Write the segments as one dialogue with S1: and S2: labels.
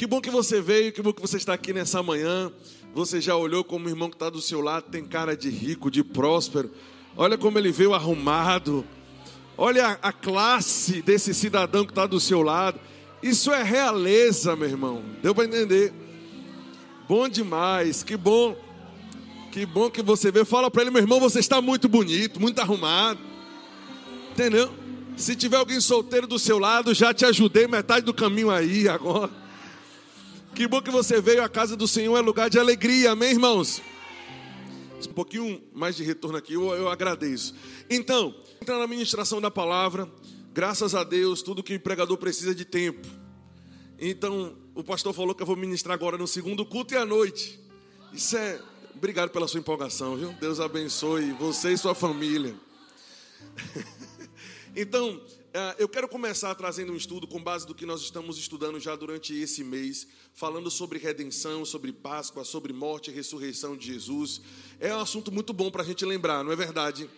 S1: Que bom que você veio, que bom que você está aqui nessa manhã. Você já olhou como o irmão que está do seu lado tem cara de rico, de próspero. Olha como ele veio arrumado. Olha a classe desse cidadão que está do seu lado. Isso é realeza, meu irmão. Deu para entender? Bom demais, que bom. Que bom que você veio. Fala para ele, meu irmão, você está muito bonito, muito arrumado. Entendeu? Se tiver alguém solteiro do seu lado, já te ajudei metade do caminho aí agora. Que bom que você veio. A casa do Senhor é lugar de alegria, amém, irmãos? Um pouquinho mais de retorno aqui, eu, eu agradeço. Então, entra na ministração da palavra. Graças a Deus, tudo que o pregador precisa de tempo. Então, o pastor falou que eu vou ministrar agora no segundo culto e à noite. Isso é. Obrigado pela sua empolgação, viu? Deus abençoe você e sua família. então, eu quero começar trazendo um estudo com base do que nós estamos estudando já durante esse mês, falando sobre redenção, sobre Páscoa, sobre morte e ressurreição de Jesus. É um assunto muito bom para a gente lembrar, não é verdade?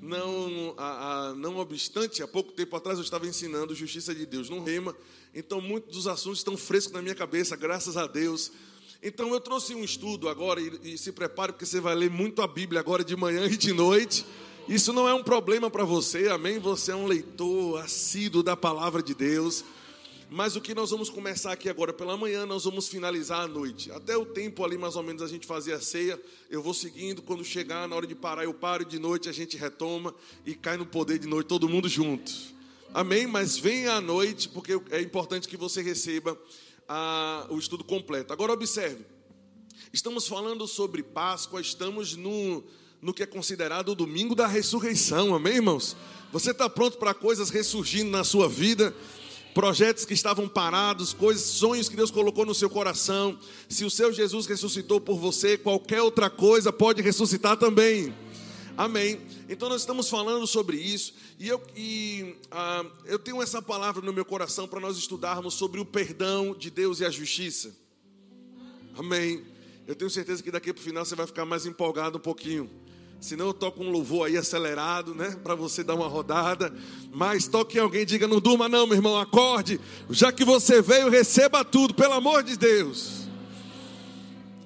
S1: Não, a, a, não obstante, há pouco tempo atrás eu estava ensinando justiça de Deus no Rema, então muitos dos assuntos estão frescos na minha cabeça, graças a Deus. Então eu trouxe um estudo agora e, e se prepare porque você vai ler muito a Bíblia agora de manhã e de noite. Isso não é um problema para você, amém? Você é um leitor assíduo da palavra de Deus. Mas o que nós vamos começar aqui agora pela manhã, nós vamos finalizar à noite. Até o tempo ali, mais ou menos, a gente fazia a ceia. Eu vou seguindo. Quando chegar na hora de parar, eu paro de noite, a gente retoma e cai no poder de noite, todo mundo junto. Amém? Mas venha à noite, porque é importante que você receba a, o estudo completo. Agora, observe. Estamos falando sobre Páscoa, estamos no no que é considerado o domingo da ressurreição, amém, irmãos? Você está pronto para coisas ressurgindo na sua vida? Projetos que estavam parados, coisas, sonhos que Deus colocou no seu coração. Se o seu Jesus ressuscitou por você, qualquer outra coisa pode ressuscitar também. Amém. Então nós estamos falando sobre isso e eu, e, ah, eu tenho essa palavra no meu coração para nós estudarmos sobre o perdão de Deus e a justiça. Amém. Eu tenho certeza que daqui para o final você vai ficar mais empolgado um pouquinho. Senão eu toco um louvor aí acelerado, né? Para você dar uma rodada. Mas toque alguém, diga: não durma, não, meu irmão, acorde. Já que você veio, receba tudo, pelo amor de Deus.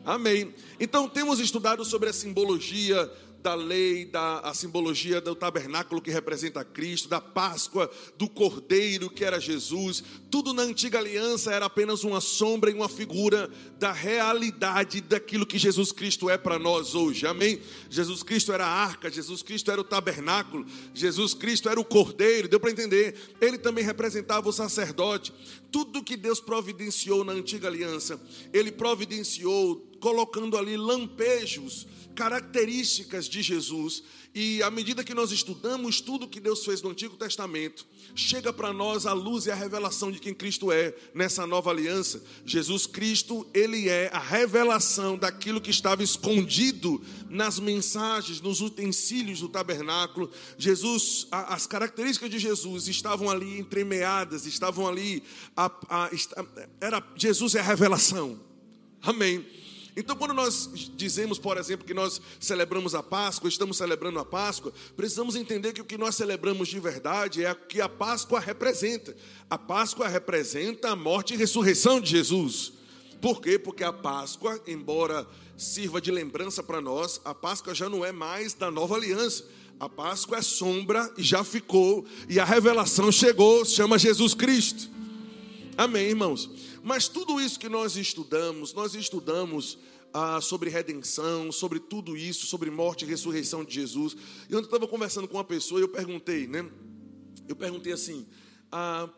S1: Amém. Então temos estudado sobre a simbologia da lei, da a simbologia do tabernáculo que representa Cristo, da Páscoa, do Cordeiro que era Jesus. Tudo na antiga aliança era apenas uma sombra e uma figura da realidade daquilo que Jesus Cristo é para nós hoje. Amém? Jesus Cristo era a arca, Jesus Cristo era o tabernáculo, Jesus Cristo era o Cordeiro. Deu para entender? Ele também representava o sacerdote. Tudo que Deus providenciou na antiga aliança, ele providenciou colocando ali lampejos características de Jesus. E à medida que nós estudamos tudo que Deus fez no Antigo Testamento, chega para nós a luz e a revelação de quem Cristo é nessa nova aliança. Jesus Cristo, ele é a revelação daquilo que estava escondido nas mensagens, nos utensílios do tabernáculo. Jesus, as características de Jesus estavam ali entremeadas, estavam ali. A, a, era Jesus é a revelação. Amém. Então, quando nós dizemos, por exemplo, que nós celebramos a Páscoa, estamos celebrando a Páscoa, precisamos entender que o que nós celebramos de verdade é o que a Páscoa representa. A Páscoa representa a morte e ressurreição de Jesus. Por quê? Porque a Páscoa, embora sirva de lembrança para nós, a Páscoa já não é mais da nova aliança. A Páscoa é sombra e já ficou, e a revelação chegou, chama Jesus Cristo. Amém, irmãos? Mas tudo isso que nós estudamos, nós estudamos ah, sobre redenção, sobre tudo isso, sobre morte e ressurreição de Jesus. E ontem eu estava conversando com uma pessoa e eu perguntei, né? Eu perguntei assim: ah,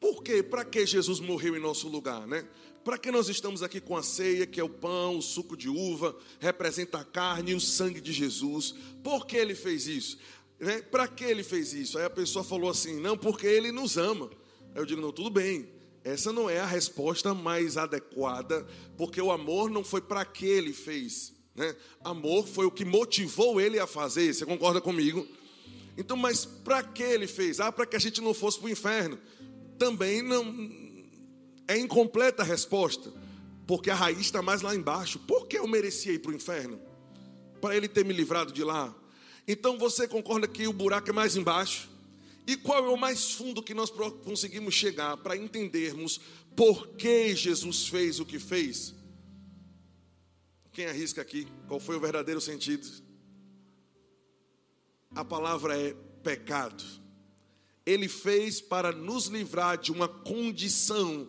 S1: por quê? Para que Jesus morreu em nosso lugar, né? Para que nós estamos aqui com a ceia, que é o pão, o suco de uva, representa a carne e o sangue de Jesus? Por que ele fez isso? Né? Para que ele fez isso? Aí a pessoa falou assim: não, porque ele nos ama. Aí eu digo: não, tudo bem, essa não é a resposta mais adequada, porque o amor não foi para que ele fez, né? Amor foi o que motivou ele a fazer. Você concorda comigo? Então, mas para que ele fez? Ah, para que a gente não fosse para o inferno. Também não é incompleta a resposta, porque a raiz está mais lá embaixo. Por que eu merecia ir para o inferno? Para ele ter me livrado de lá. Então você concorda que o buraco é mais embaixo? E qual é o mais fundo que nós conseguimos chegar para entendermos por que Jesus fez o que fez? Quem arrisca aqui? Qual foi o verdadeiro sentido? A palavra é pecado. Ele fez para nos livrar de uma condição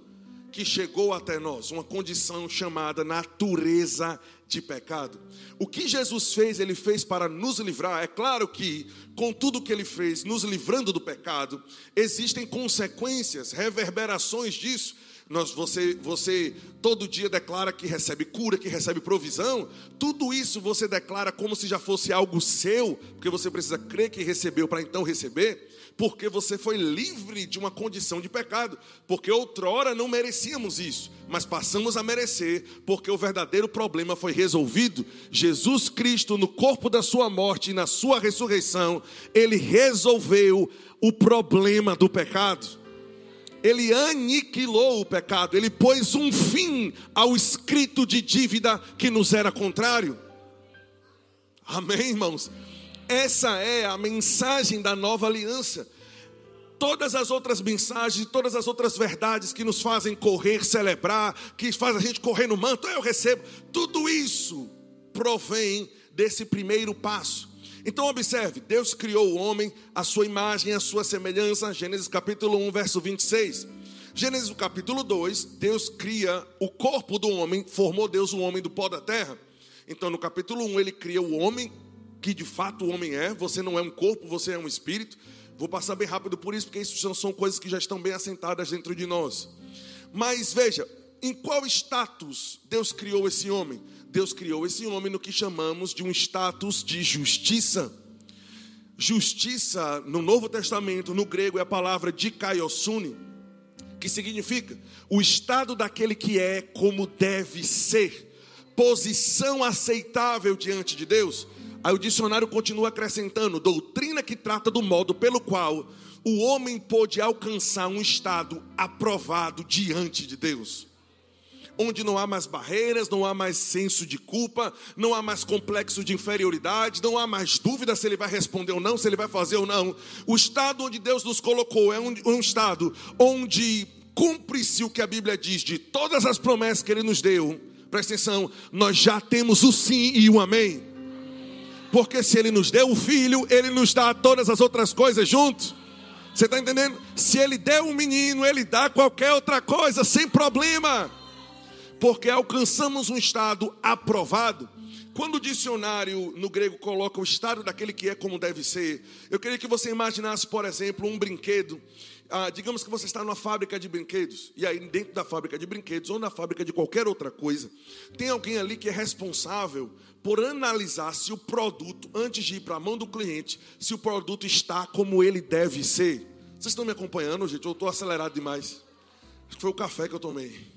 S1: que chegou até nós, uma condição chamada natureza de pecado. O que Jesus fez, ele fez para nos livrar. É claro que, com tudo que ele fez, nos livrando do pecado, existem consequências, reverberações disso. Nós, você, você todo dia declara que recebe cura, que recebe provisão. Tudo isso você declara como se já fosse algo seu, porque você precisa crer que recebeu para então receber porque você foi livre de uma condição de pecado, porque outrora não merecíamos isso, mas passamos a merecer, porque o verdadeiro problema foi resolvido. Jesus Cristo, no corpo da sua morte e na sua ressurreição, ele resolveu o problema do pecado. Ele aniquilou o pecado, ele pôs um fim ao escrito de dívida que nos era contrário. Amém, irmãos? Essa é a mensagem da nova aliança. Todas as outras mensagens, todas as outras verdades que nos fazem correr, celebrar, que faz a gente correr no manto, eu recebo, tudo isso provém desse primeiro passo. Então observe, Deus criou o homem, a sua imagem, a sua semelhança, Gênesis capítulo 1, verso 26. Gênesis capítulo 2, Deus cria o corpo do homem, formou Deus o homem do pó da terra. Então no capítulo 1 ele cria o homem que de fato o homem é. Você não é um corpo, você é um espírito. Vou passar bem rápido por isso, porque isso são coisas que já estão bem assentadas dentro de nós. Mas veja, em qual status Deus criou esse homem? Deus criou esse homem no que chamamos de um status de justiça. Justiça, no Novo Testamento, no grego, é a palavra dikaiosune, que significa o estado daquele que é como deve ser, posição aceitável diante de Deus. Aí o dicionário continua acrescentando: doutrina que trata do modo pelo qual o homem pôde alcançar um estado aprovado diante de Deus. Onde não há mais barreiras, não há mais senso de culpa, não há mais complexo de inferioridade, não há mais dúvida se ele vai responder ou não, se ele vai fazer ou não. O estado onde Deus nos colocou é um, um estado onde cumpre-se o que a Bíblia diz de todas as promessas que Ele nos deu. Presta atenção, nós já temos o sim e o amém. Porque se Ele nos deu o filho, Ele nos dá todas as outras coisas juntos. Você está entendendo? Se Ele der um menino, Ele dá qualquer outra coisa, sem problema. Porque alcançamos um estado aprovado. Quando o dicionário no grego coloca o estado daquele que é como deve ser, eu queria que você imaginasse, por exemplo, um brinquedo. Ah, digamos que você está numa fábrica de brinquedos, e aí dentro da fábrica de brinquedos ou na fábrica de qualquer outra coisa, tem alguém ali que é responsável por analisar se o produto, antes de ir para a mão do cliente, se o produto está como ele deve ser. Vocês estão me acompanhando, gente? Eu estou acelerado demais. Acho que foi o café que eu tomei.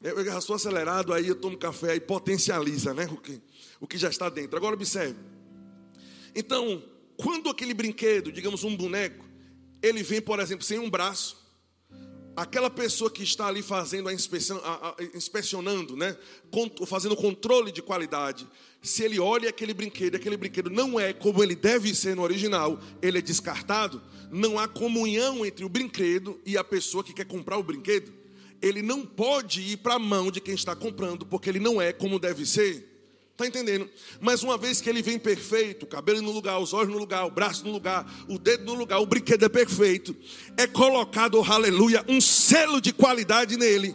S1: Eu já sou acelerado, aí eu tomo café e potencializa né, o, que, o que já está dentro. Agora observe. Então, quando aquele brinquedo, digamos um boneco, ele vem, por exemplo, sem um braço, aquela pessoa que está ali fazendo a inspeção, a, a, inspecionando, né, fazendo controle de qualidade, se ele olha aquele brinquedo, aquele brinquedo não é como ele deve ser no original, ele é descartado, não há comunhão entre o brinquedo e a pessoa que quer comprar o brinquedo. Ele não pode ir para a mão de quem está comprando, porque ele não é como deve ser. Está entendendo? Mas uma vez que ele vem perfeito, o cabelo no lugar, os olhos no lugar, o braço no lugar, o dedo no lugar, o brinquedo é perfeito, é colocado, aleluia, um selo de qualidade nele.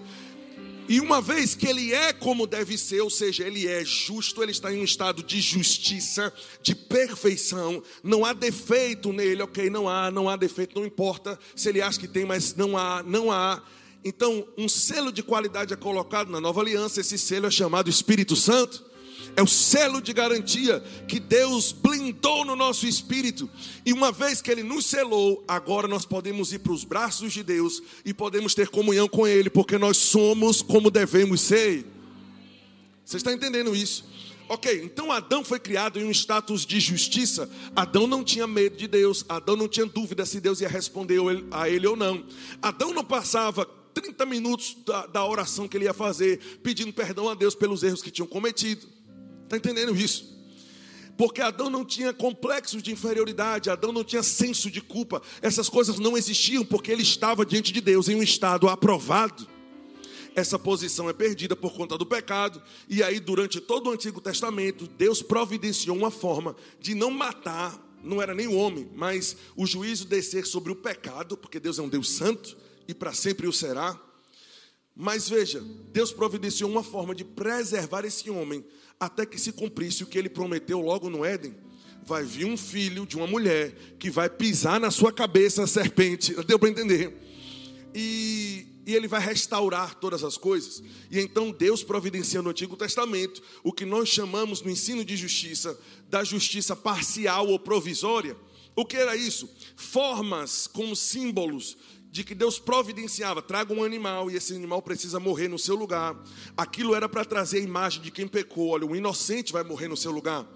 S1: E uma vez que ele é como deve ser, ou seja, ele é justo, ele está em um estado de justiça, de perfeição, não há defeito nele, ok? Não há, não há defeito, não importa se ele acha que tem, mas não há, não há. Então, um selo de qualidade é colocado na nova aliança, esse selo é chamado Espírito Santo. É o selo de garantia que Deus blindou no nosso espírito. E uma vez que Ele nos selou, agora nós podemos ir para os braços de Deus e podemos ter comunhão com Ele, porque nós somos como devemos ser. Você está entendendo isso? Ok, então Adão foi criado em um status de justiça. Adão não tinha medo de Deus. Adão não tinha dúvida se Deus ia responder a ele ou não. Adão não passava 30 minutos da, da oração que ele ia fazer, pedindo perdão a Deus pelos erros que tinham cometido. Está entendendo isso? Porque Adão não tinha complexos de inferioridade, Adão não tinha senso de culpa. Essas coisas não existiam porque ele estava diante de Deus em um estado aprovado. Essa posição é perdida por conta do pecado, e aí durante todo o Antigo Testamento, Deus providenciou uma forma de não matar, não era nem o homem, mas o juízo descer sobre o pecado, porque Deus é um Deus santo e para sempre o será. Mas veja, Deus providenciou uma forma de preservar esse homem até que se cumprisse o que ele prometeu logo no Éden. Vai vir um filho de uma mulher que vai pisar na sua cabeça a serpente. Deu para entender? E, e ele vai restaurar todas as coisas. E então Deus providencia no Antigo Testamento o que nós chamamos no ensino de justiça da justiça parcial ou provisória. O que era isso? Formas como símbolos de que Deus providenciava, traga um animal e esse animal precisa morrer no seu lugar. Aquilo era para trazer a imagem de quem pecou. Olha, o inocente vai morrer no seu lugar.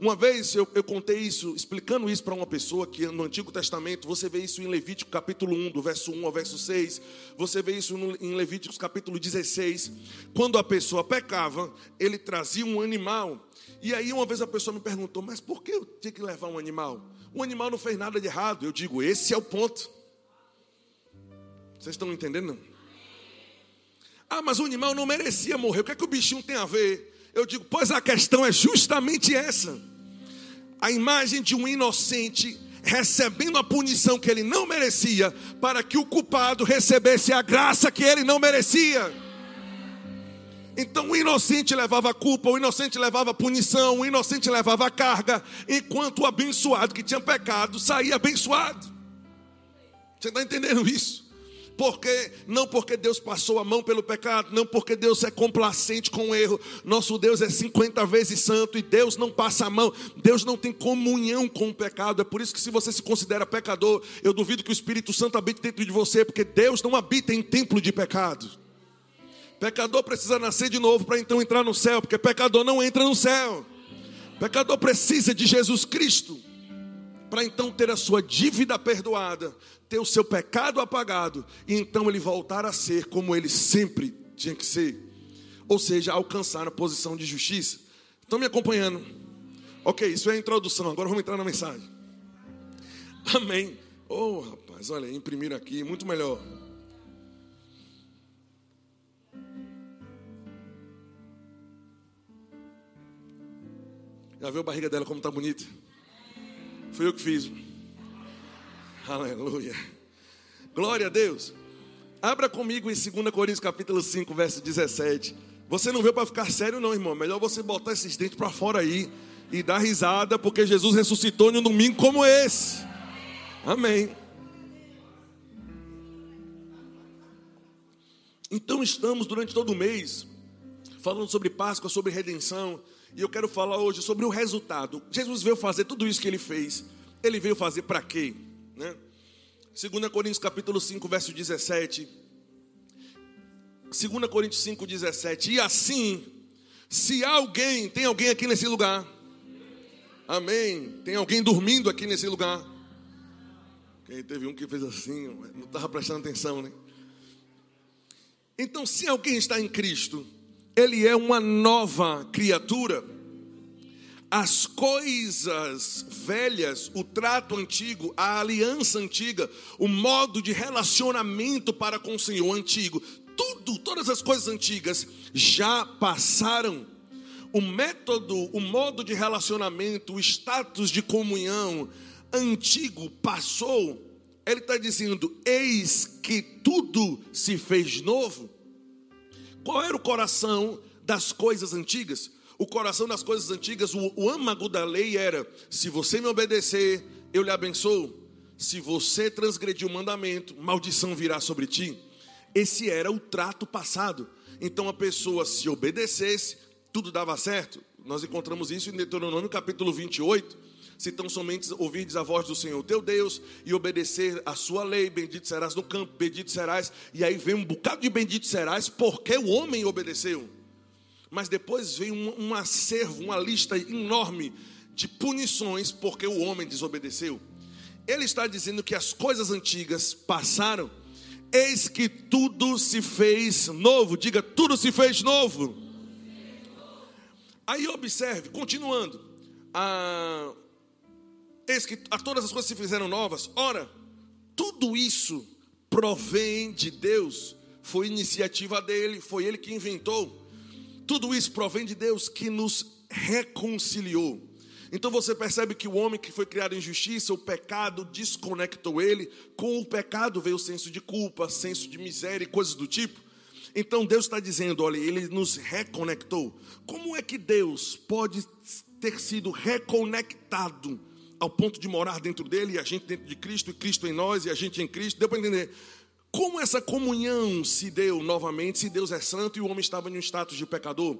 S1: Uma vez eu, eu contei isso, explicando isso para uma pessoa que no Antigo Testamento, você vê isso em Levítico capítulo 1, do verso 1 ao verso 6, você vê isso no, em Levíticos capítulo 16. Quando a pessoa pecava, ele trazia um animal. E aí uma vez a pessoa me perguntou, mas por que eu tinha que levar um animal? O animal não fez nada de errado. Eu digo, esse é o ponto. Vocês estão entendendo? Ah, mas o animal não merecia morrer. O que é que o bichinho tem a ver? Eu digo, pois a questão é justamente essa. A imagem de um inocente recebendo a punição que ele não merecia, para que o culpado recebesse a graça que ele não merecia. Então o inocente levava a culpa, o inocente levava a punição, o inocente levava a carga, enquanto o abençoado que tinha pecado saía abençoado. Você está entendendo isso? Porque não porque Deus passou a mão pelo pecado, não porque Deus é complacente com o erro. Nosso Deus é 50 vezes santo e Deus não passa a mão. Deus não tem comunhão com o pecado. É por isso que se você se considera pecador, eu duvido que o Espírito Santo habite dentro de você, porque Deus não habita em templo de pecado. Pecador precisa nascer de novo para então entrar no céu, porque pecador não entra no céu. Pecador precisa de Jesus Cristo para então ter a sua dívida perdoada, ter o seu pecado apagado e então ele voltar a ser como ele sempre tinha que ser. Ou seja, alcançar a posição de justiça. Estão me acompanhando? Ok, isso é a introdução. Agora vamos entrar na mensagem. Amém. Oh, rapaz, olha, imprimir aqui, muito melhor. Já viu a barriga dela como está bonita? Fui eu que fiz. Aleluia. Glória a Deus. Abra comigo em 2 Coríntios capítulo 5, verso 17. Você não veio para ficar sério não, irmão. Melhor você botar esses dentes para fora aí e dar risada, porque Jesus ressuscitou em um domingo como esse. Amém. Então estamos durante todo o mês falando sobre Páscoa, sobre redenção, e eu quero falar hoje sobre o resultado. Jesus veio fazer tudo isso que ele fez. Ele veio fazer para quê? Né? 2 Coríntios capítulo 5, verso 17. 2 Coríntios 5, 17. E assim, se alguém, tem alguém aqui nesse lugar? Amém. Tem alguém dormindo aqui nesse lugar? Quem teve um que fez assim, não estava prestando atenção, né? Então, se alguém está em Cristo, ele é uma nova criatura as coisas velhas, o trato antigo, a aliança antiga, o modo de relacionamento para com o Senhor antigo, tudo, todas as coisas antigas já passaram. O método, o modo de relacionamento, o status de comunhão antigo passou. Ele está dizendo: Eis que tudo se fez novo. Qual era o coração das coisas antigas? O coração das coisas antigas, o, o âmago da lei era: se você me obedecer, eu lhe abençoo. Se você transgredir o mandamento, maldição virá sobre ti. Esse era o trato passado. Então a pessoa, se obedecesse, tudo dava certo. Nós encontramos isso em Deuteronômio capítulo 28. Se tão somente ouvirdes a voz do Senhor teu Deus e obedecer a sua lei, bendito serás no campo, bendito serás. E aí vem um bocado de bendito serás, porque o homem obedeceu. Mas depois vem um, um acervo, uma lista enorme de punições porque o homem desobedeceu. Ele está dizendo que as coisas antigas passaram, eis que tudo se fez novo. Diga, tudo se fez novo. Aí observe, continuando. a, eis que a todas as coisas se fizeram novas. Ora, tudo isso provém de Deus, foi iniciativa dele, foi ele que inventou. Tudo isso provém de Deus que nos reconciliou. Então você percebe que o homem que foi criado em justiça, o pecado desconectou ele. Com o pecado veio o senso de culpa, senso de miséria e coisas do tipo. Então Deus está dizendo: olha, Ele nos reconectou. Como é que Deus pode ter sido reconectado ao ponto de morar dentro dele e a gente dentro de Cristo e Cristo em nós e a gente em Cristo? Deu para entender? Como essa comunhão se deu novamente, se Deus é santo e o homem estava em um status de pecador?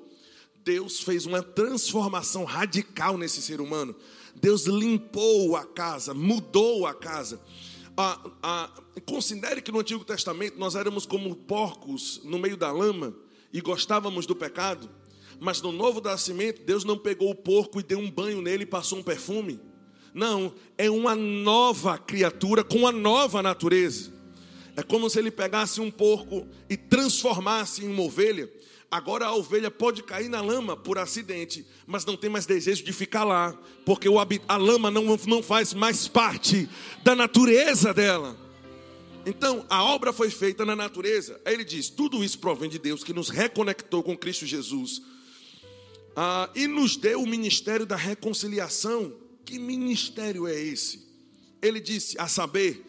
S1: Deus fez uma transformação radical nesse ser humano. Deus limpou a casa, mudou a casa. Ah, ah, considere que no Antigo Testamento nós éramos como porcos no meio da lama e gostávamos do pecado, mas no Novo Nascimento Deus não pegou o porco e deu um banho nele e passou um perfume. Não, é uma nova criatura com uma nova natureza. É como se ele pegasse um porco e transformasse em uma ovelha. Agora a ovelha pode cair na lama por acidente, mas não tem mais desejo de ficar lá, porque a lama não, não faz mais parte da natureza dela. Então, a obra foi feita na natureza. Aí ele diz: tudo isso provém de Deus que nos reconectou com Cristo Jesus ah, e nos deu o ministério da reconciliação. Que ministério é esse? Ele disse: a saber,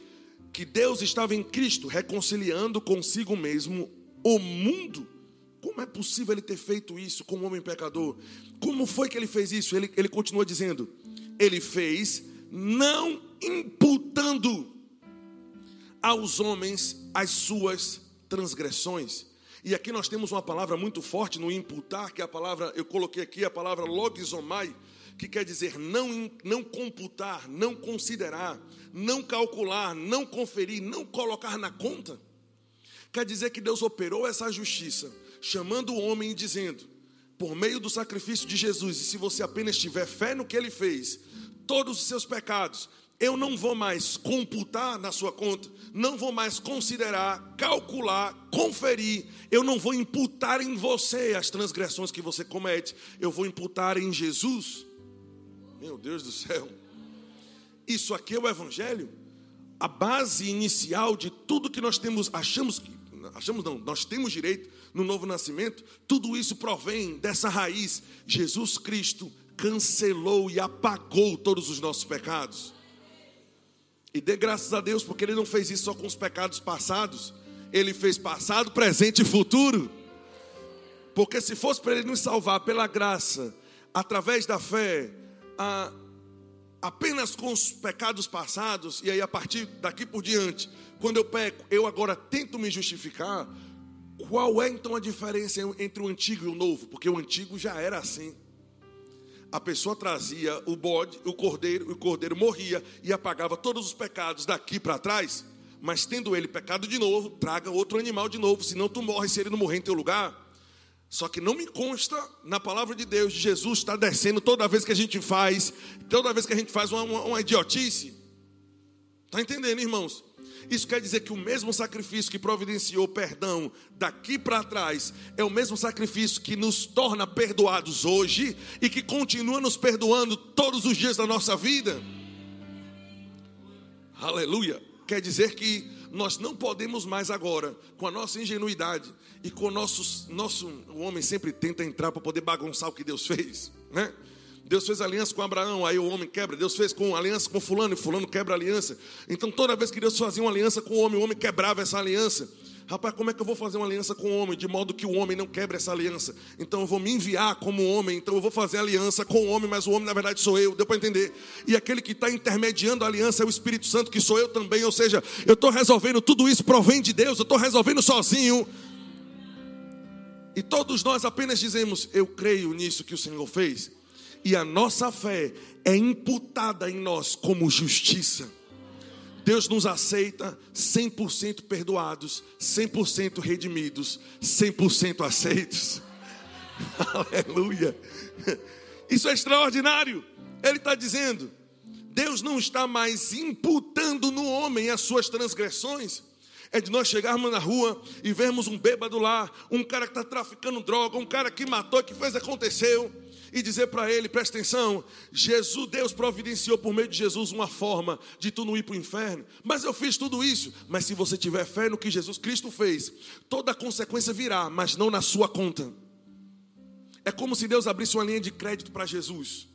S1: que Deus estava em Cristo reconciliando consigo mesmo o mundo como é possível ele ter feito isso com um homem pecador? Como foi que ele fez isso? Ele, ele continua dizendo: ele fez não imputando aos homens as suas transgressões. E aqui nós temos uma palavra muito forte no imputar, que é a palavra, eu coloquei aqui a palavra logizomai, que quer dizer não, não computar, não considerar, não calcular, não conferir, não colocar na conta. Quer dizer que Deus operou essa justiça chamando o homem e dizendo: por meio do sacrifício de Jesus, e se você apenas tiver fé no que ele fez, todos os seus pecados, eu não vou mais computar na sua conta, não vou mais considerar, calcular, conferir, eu não vou imputar em você as transgressões que você comete, eu vou imputar em Jesus. Meu Deus do céu, isso aqui é o Evangelho, a base inicial de tudo que nós temos, achamos que, achamos não, nós temos direito no novo nascimento, tudo isso provém dessa raiz. Jesus Cristo cancelou e apagou todos os nossos pecados. E dê graças a Deus, porque Ele não fez isso só com os pecados passados, Ele fez passado, presente e futuro. Porque se fosse para Ele nos salvar pela graça, através da fé, a, apenas com os pecados passados, e aí a partir daqui por diante, quando eu peco, eu agora tento me justificar, qual é então a diferença entre o antigo e o novo? Porque o antigo já era assim. A pessoa trazia o bode, o cordeiro, o cordeiro morria e apagava todos os pecados daqui para trás. Mas tendo ele pecado de novo, traga outro animal de novo, senão tu morres se ele não morrer em teu lugar. Só que não me consta na palavra de Deus de Jesus está descendo toda vez que a gente faz, toda vez que a gente faz uma, uma, uma idiotice. Está entendendo, irmãos? Isso quer dizer que o mesmo sacrifício que providenciou perdão daqui para trás é o mesmo sacrifício que nos torna perdoados hoje e que continua nos perdoando todos os dias da nossa vida. Aleluia. Quer dizer que nós não podemos mais agora, com a nossa ingenuidade e com o nosso, nosso o homem sempre tenta entrar para poder bagunçar o que Deus fez, né? Deus fez aliança com Abraão, aí o homem quebra. Deus fez com aliança com fulano e fulano quebra a aliança. Então toda vez que Deus fazia uma aliança com o homem, o homem quebrava essa aliança. Rapaz, como é que eu vou fazer uma aliança com o homem de modo que o homem não quebre essa aliança? Então eu vou me enviar como homem, então eu vou fazer aliança com o homem, mas o homem na verdade sou eu, deu para entender? E aquele que está intermediando a aliança é o Espírito Santo, que sou eu também, ou seja, eu estou resolvendo tudo isso, provém de Deus, eu estou resolvendo sozinho. E todos nós apenas dizemos, eu creio nisso que o Senhor fez e a nossa fé é imputada em nós como justiça. Deus nos aceita 100% perdoados, 100% redimidos, 100% aceitos. Aleluia. Isso é extraordinário. Ele está dizendo: Deus não está mais imputando no homem as suas transgressões. É de nós chegarmos na rua e vermos um bêbado lá, um cara que está traficando droga, um cara que matou, que fez, aconteceu e dizer para ele: presta atenção, Jesus, Deus providenciou por meio de Jesus uma forma de tu não ir para o inferno, mas eu fiz tudo isso. Mas se você tiver fé no que Jesus Cristo fez, toda a consequência virá, mas não na sua conta. É como se Deus abrisse uma linha de crédito para Jesus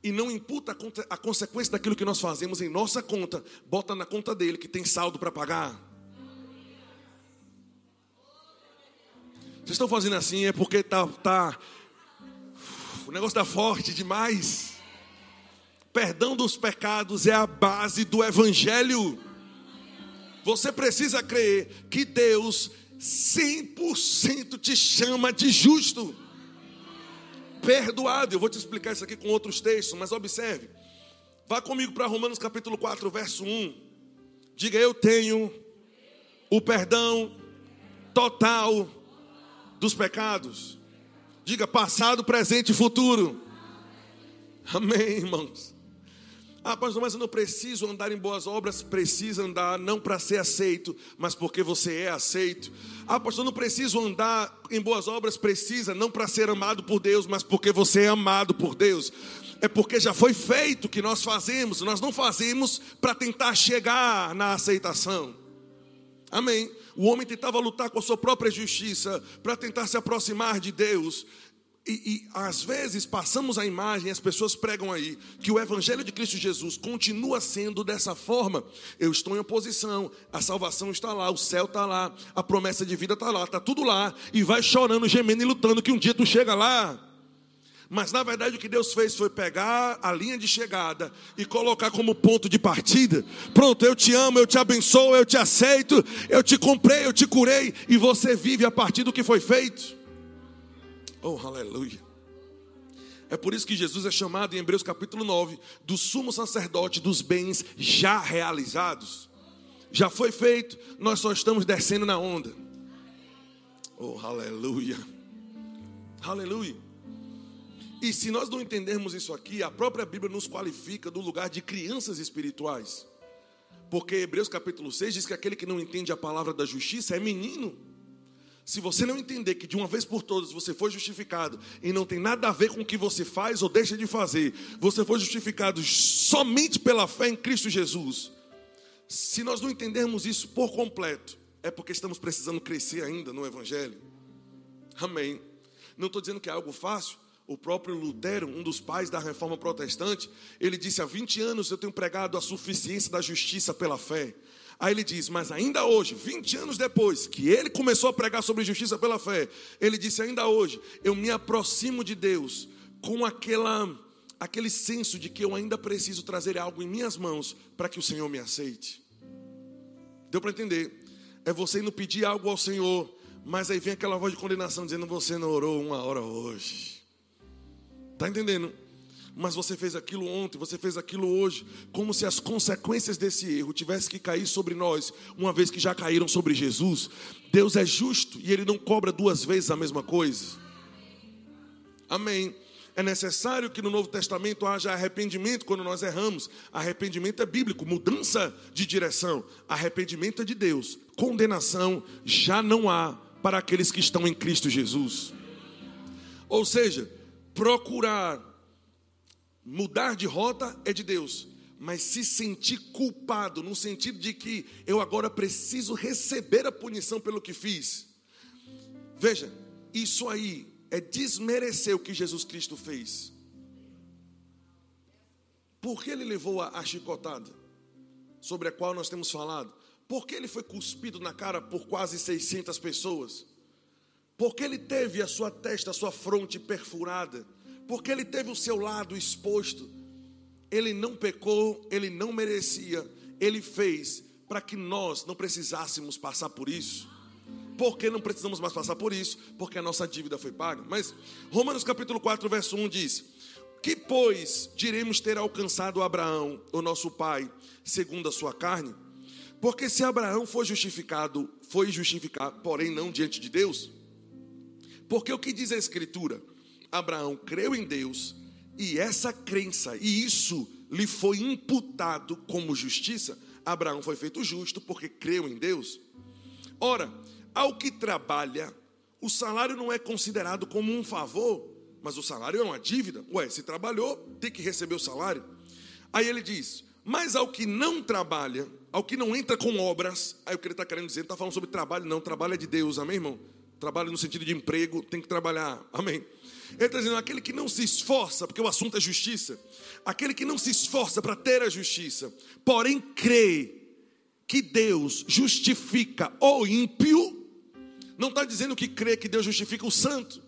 S1: e não imputa a consequência daquilo que nós fazemos em nossa conta, bota na conta dele que tem saldo para pagar. Vocês estão fazendo assim é porque tá, tá o negócio está forte demais. Perdão dos pecados é a base do evangelho. Você precisa crer que Deus 100% te chama de justo perdoado. Eu vou te explicar isso aqui com outros textos, mas observe. Vá comigo para Romanos capítulo 4, verso 1. Diga: Eu tenho o perdão total dos pecados. Diga passado, presente e futuro. Amém, irmãos. Ah, pastor, mas eu não preciso andar em boas obras. Precisa andar não para ser aceito, mas porque você é aceito. Ah, pastor, não preciso andar em boas obras. Precisa não para ser amado por Deus, mas porque você é amado por Deus. É porque já foi feito que nós fazemos. Nós não fazemos para tentar chegar na aceitação. Amém. O homem tentava lutar com a sua própria justiça para tentar se aproximar de Deus. E, e, às vezes passamos a imagem, as pessoas pregam aí, que o Evangelho de Cristo Jesus continua sendo dessa forma. Eu estou em oposição, a salvação está lá, o céu está lá, a promessa de vida está lá, está tudo lá, e vai chorando, gemendo e lutando, que um dia tu chega lá. Mas na verdade o que Deus fez foi pegar a linha de chegada e colocar como ponto de partida. Pronto, eu te amo, eu te abençoo, eu te aceito, eu te comprei, eu te curei, e você vive a partir do que foi feito. Oh, aleluia. É por isso que Jesus é chamado em Hebreus capítulo 9 do sumo sacerdote dos bens já realizados. Já foi feito, nós só estamos descendo na onda. Oh, aleluia. Aleluia. E se nós não entendermos isso aqui, a própria Bíblia nos qualifica do lugar de crianças espirituais. Porque Hebreus capítulo 6 diz que aquele que não entende a palavra da justiça é menino. Se você não entender que de uma vez por todas você foi justificado e não tem nada a ver com o que você faz ou deixa de fazer, você foi justificado somente pela fé em Cristo Jesus. Se nós não entendermos isso por completo, é porque estamos precisando crescer ainda no Evangelho. Amém. Não estou dizendo que é algo fácil. O próprio Lutero, um dos pais da reforma protestante, ele disse: há 20 anos eu tenho pregado a suficiência da justiça pela fé. Aí ele diz, mas ainda hoje, 20 anos depois que ele começou a pregar sobre justiça pela fé, ele disse: ainda hoje, eu me aproximo de Deus com aquela, aquele senso de que eu ainda preciso trazer algo em minhas mãos para que o Senhor me aceite. Deu para entender? É você não pedir algo ao Senhor, mas aí vem aquela voz de condenação dizendo: Você não orou uma hora hoje. Está entendendo? mas você fez aquilo ontem, você fez aquilo hoje, como se as consequências desse erro tivessem que cair sobre nós, uma vez que já caíram sobre Jesus. Deus é justo e Ele não cobra duas vezes a mesma coisa. Amém. É necessário que no Novo Testamento haja arrependimento quando nós erramos. Arrependimento é bíblico, mudança de direção. Arrependimento é de Deus. Condenação já não há para aqueles que estão em Cristo Jesus. Ou seja, procurar Mudar de rota é de Deus, mas se sentir culpado, no sentido de que eu agora preciso receber a punição pelo que fiz. Veja, isso aí é desmerecer o que Jesus Cristo fez. Por que ele levou a, a chicotada, sobre a qual nós temos falado? Por que ele foi cuspido na cara por quase 600 pessoas? Por que ele teve a sua testa, a sua fronte perfurada? porque ele teve o seu lado exposto. Ele não pecou, ele não merecia, ele fez para que nós não precisássemos passar por isso. Por que não precisamos mais passar por isso? Porque a nossa dívida foi paga. Mas Romanos capítulo 4, verso 1 diz: Que pois diremos ter alcançado Abraão, o nosso pai, segundo a sua carne? Porque se Abraão foi justificado, foi justificado, porém não diante de Deus. Porque o que diz a Escritura? Abraão creu em Deus e essa crença e isso lhe foi imputado como justiça. Abraão foi feito justo porque creu em Deus. Ora, ao que trabalha, o salário não é considerado como um favor, mas o salário é uma dívida. Ué, se trabalhou, tem que receber o salário. Aí ele diz: Mas ao que não trabalha, ao que não entra com obras, aí o que ele está querendo dizer, ele está falando sobre trabalho, não, trabalho é de Deus, amém, irmão? Trabalho no sentido de emprego, tem que trabalhar, amém? Ele está dizendo: aquele que não se esforça, porque o assunto é justiça, aquele que não se esforça para ter a justiça, porém crê que Deus justifica o ímpio, não está dizendo que crê que Deus justifica o santo,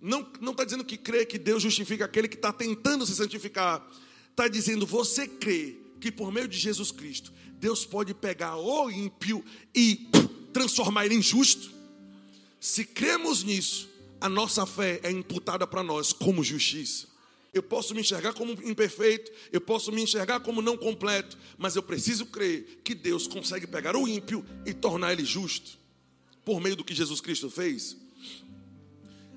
S1: não está dizendo que crê que Deus justifica aquele que está tentando se santificar, está dizendo você crê que por meio de Jesus Cristo, Deus pode pegar o ímpio e transformar ele em justo. Se cremos nisso, a nossa fé é imputada para nós como justiça. Eu posso me enxergar como imperfeito, eu posso me enxergar como não completo, mas eu preciso crer que Deus consegue pegar o ímpio e tornar ele justo, por meio do que Jesus Cristo fez.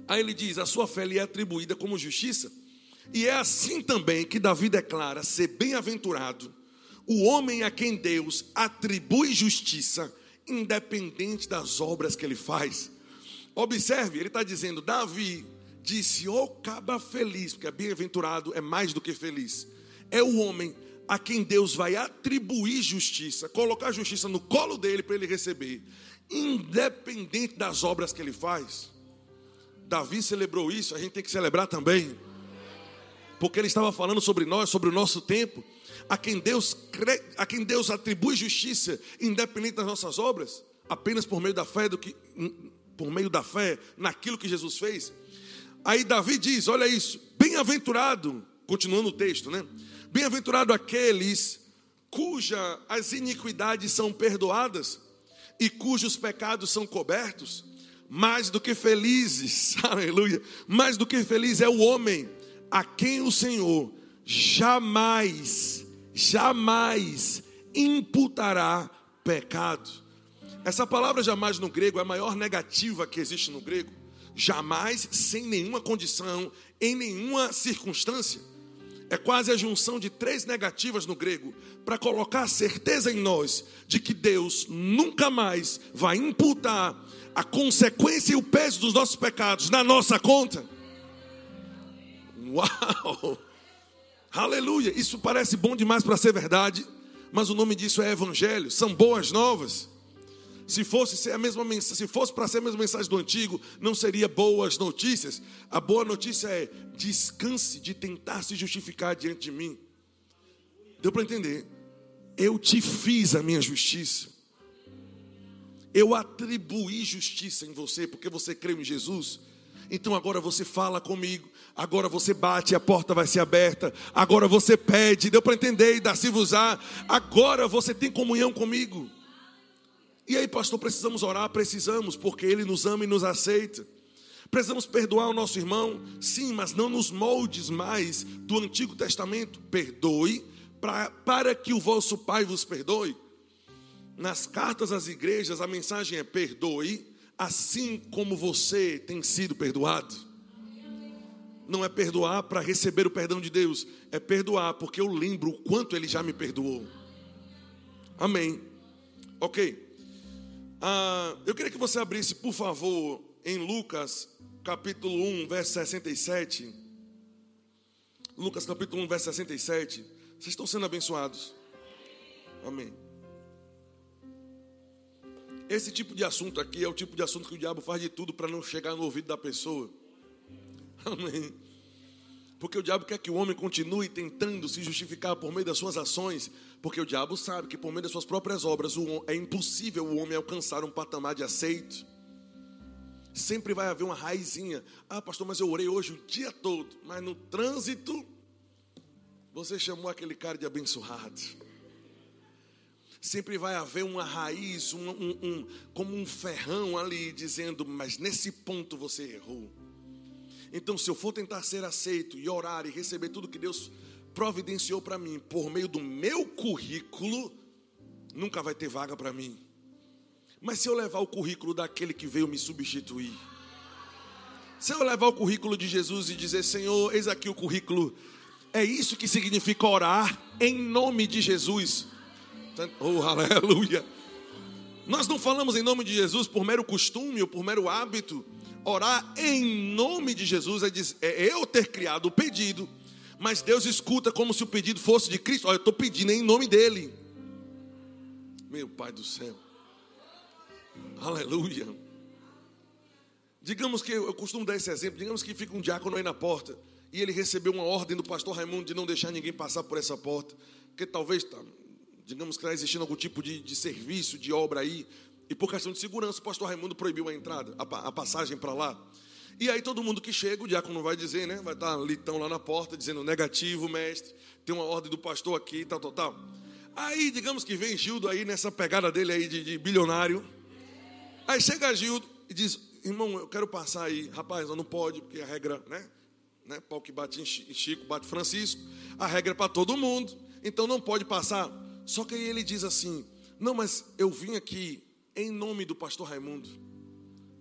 S1: Aí ele diz: a sua fé lhe é atribuída como justiça, e é assim também que Davi declara ser bem-aventurado o homem a quem Deus atribui justiça, independente das obras que ele faz. Observe, ele está dizendo: Davi disse, ô oh, caba feliz, porque bem-aventurado é mais do que feliz. É o homem a quem Deus vai atribuir justiça, colocar justiça no colo dele para ele receber, independente das obras que ele faz. Davi celebrou isso, a gente tem que celebrar também, porque ele estava falando sobre nós, sobre o nosso tempo, a quem Deus, crê, a quem Deus atribui justiça, independente das nossas obras, apenas por meio da fé do que por meio da fé naquilo que Jesus fez. Aí Davi diz: Olha isso, bem-aventurado, continuando o texto, né? Bem-aventurado aqueles cuja as iniquidades são perdoadas e cujos pecados são cobertos. Mais do que felizes, aleluia, mais do que feliz é o homem a quem o Senhor jamais, jamais imputará pecado. Essa palavra jamais no grego é a maior negativa que existe no grego. Jamais, sem nenhuma condição, em nenhuma circunstância. É quase a junção de três negativas no grego para colocar a certeza em nós de que Deus nunca mais vai imputar a consequência e o peso dos nossos pecados na nossa conta. Uau! Aleluia! Isso parece bom demais para ser verdade, mas o nome disso é evangelho, são boas novas. Se fosse ser a mesma se fosse para ser a mesma mensagem do antigo, não seria boas notícias. A boa notícia é descanse de tentar se justificar diante de mim. Deu para entender? Eu te fiz a minha justiça. Eu atribuí justiça em você porque você creu em Jesus. Então agora você fala comigo, agora você bate, a porta vai ser aberta, agora você pede, deu para entender e dá-se-vos-á, agora você tem comunhão comigo. E aí, pastor, precisamos orar? Precisamos, porque Ele nos ama e nos aceita. Precisamos perdoar o nosso irmão? Sim, mas não nos moldes mais do Antigo Testamento. Perdoe pra, para que o vosso Pai vos perdoe. Nas cartas às igrejas, a mensagem é: perdoe, assim como você tem sido perdoado. Não é perdoar para receber o perdão de Deus, é perdoar porque eu lembro o quanto Ele já me perdoou. Amém. Ok. Ah, eu queria que você abrisse, por favor, em Lucas, capítulo 1, verso 67. Lucas, capítulo 1, verso 67. Vocês estão sendo abençoados. Amém. Esse tipo de assunto aqui é o tipo de assunto que o diabo faz de tudo para não chegar no ouvido da pessoa. Amém. Porque o diabo quer que o homem continue tentando se justificar por meio das suas ações, porque o diabo sabe que por meio das suas próprias obras é impossível o homem alcançar um patamar de aceito. Sempre vai haver uma raizinha. Ah, pastor, mas eu orei hoje o dia todo, mas no trânsito você chamou aquele cara de abençoado. Sempre vai haver uma raiz, um, um, um, como um ferrão ali, dizendo: Mas nesse ponto você errou. Então, se eu for tentar ser aceito e orar e receber tudo que Deus providenciou para mim por meio do meu currículo, nunca vai ter vaga para mim. Mas se eu levar o currículo daquele que veio me substituir, se eu levar o currículo de Jesus e dizer, Senhor, eis aqui o currículo, é isso que significa orar em nome de Jesus. Oh, aleluia. Nós não falamos em nome de Jesus por mero costume ou por mero hábito. Orar em nome de Jesus é, dizer, é eu ter criado o pedido, mas Deus escuta como se o pedido fosse de Cristo. Olha, eu estou pedindo em nome dele. Meu Pai do céu. Aleluia. Digamos que, eu costumo dar esse exemplo, digamos que fica um diácono aí na porta e ele recebeu uma ordem do pastor Raimundo de não deixar ninguém passar por essa porta, porque talvez, tá, digamos que está existindo algum tipo de, de serviço, de obra aí, e por questão de segurança, o pastor Raimundo proibiu a entrada, a, a passagem para lá. E aí todo mundo que chega, o diácono vai dizer, né? Vai estar litão lá na porta, dizendo negativo, mestre, tem uma ordem do pastor aqui, tal, tal, tal. Aí, digamos que vem Gildo aí nessa pegada dele aí de, de bilionário. Aí chega Gildo e diz, irmão, eu quero passar aí. Rapaz, não pode, porque a regra, né? né? Pau que bate em Chico, bate Francisco. A regra é para todo mundo, então não pode passar. Só que aí ele diz assim: Não, mas eu vim aqui em nome do pastor Raimundo.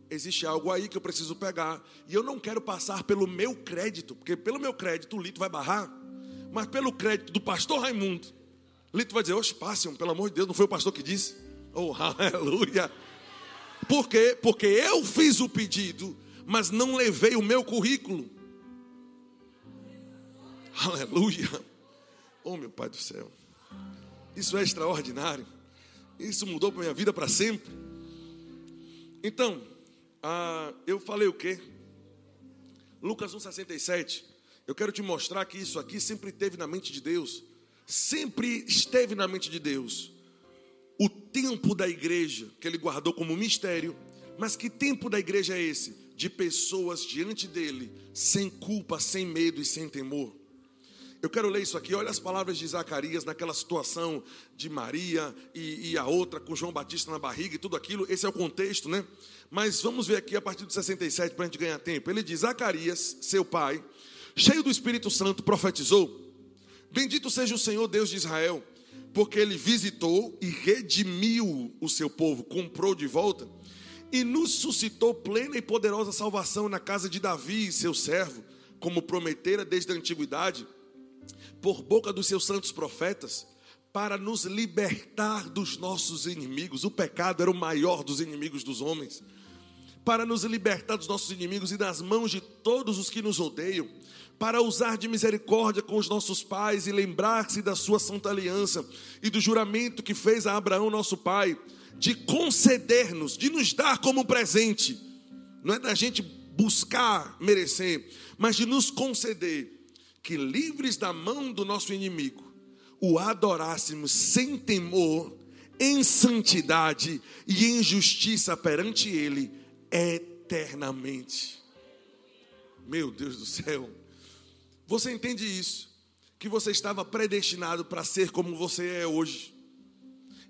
S1: Existe algo aí que eu preciso pegar. E eu não quero passar pelo meu crédito, porque pelo meu crédito o Lito vai barrar. Mas pelo crédito do pastor Raimundo, Lito vai dizer: Oxe, passem, pelo amor de Deus, não foi o pastor que disse? Oh, aleluia. Por quê? Porque eu fiz o pedido, mas não levei o meu currículo. Aleluia. Oh, meu Pai do céu. Isso é extraordinário. Isso mudou minha vida para sempre. Então, ah, eu falei o quê? Lucas 1,67. Eu quero te mostrar que isso aqui sempre esteve na mente de Deus. Sempre esteve na mente de Deus. O tempo da igreja, que ele guardou como mistério. Mas que tempo da igreja é esse? De pessoas diante dele, sem culpa, sem medo e sem temor. Eu quero ler isso aqui. Olha as palavras de Zacarias naquela situação de Maria e, e, a outra com João Batista na barriga e tudo aquilo. Esse é o contexto, né? Mas vamos ver aqui a partir do 67 para a gente ganhar tempo. Ele diz: Zacarias, seu pai, cheio do Espírito Santo, profetizou: Bendito seja o Senhor Deus de Israel, porque ele visitou e redimiu o seu povo, comprou de volta e nos suscitou plena e poderosa salvação na casa de Davi, seu servo, como prometera desde a antiguidade por boca dos seus santos profetas, para nos libertar dos nossos inimigos. O pecado era o maior dos inimigos dos homens. Para nos libertar dos nossos inimigos e das mãos de todos os que nos odeiam, para usar de misericórdia com os nossos pais e lembrar-se da sua santa aliança e do juramento que fez a Abraão, nosso pai, de conceder-nos, de nos dar como presente, não é da gente buscar merecer, mas de nos conceder que, livres da mão do nosso inimigo, o adorássemos sem temor, em santidade e em justiça perante Ele eternamente. Meu Deus do céu, você entende isso? Que você estava predestinado para ser como você é hoje,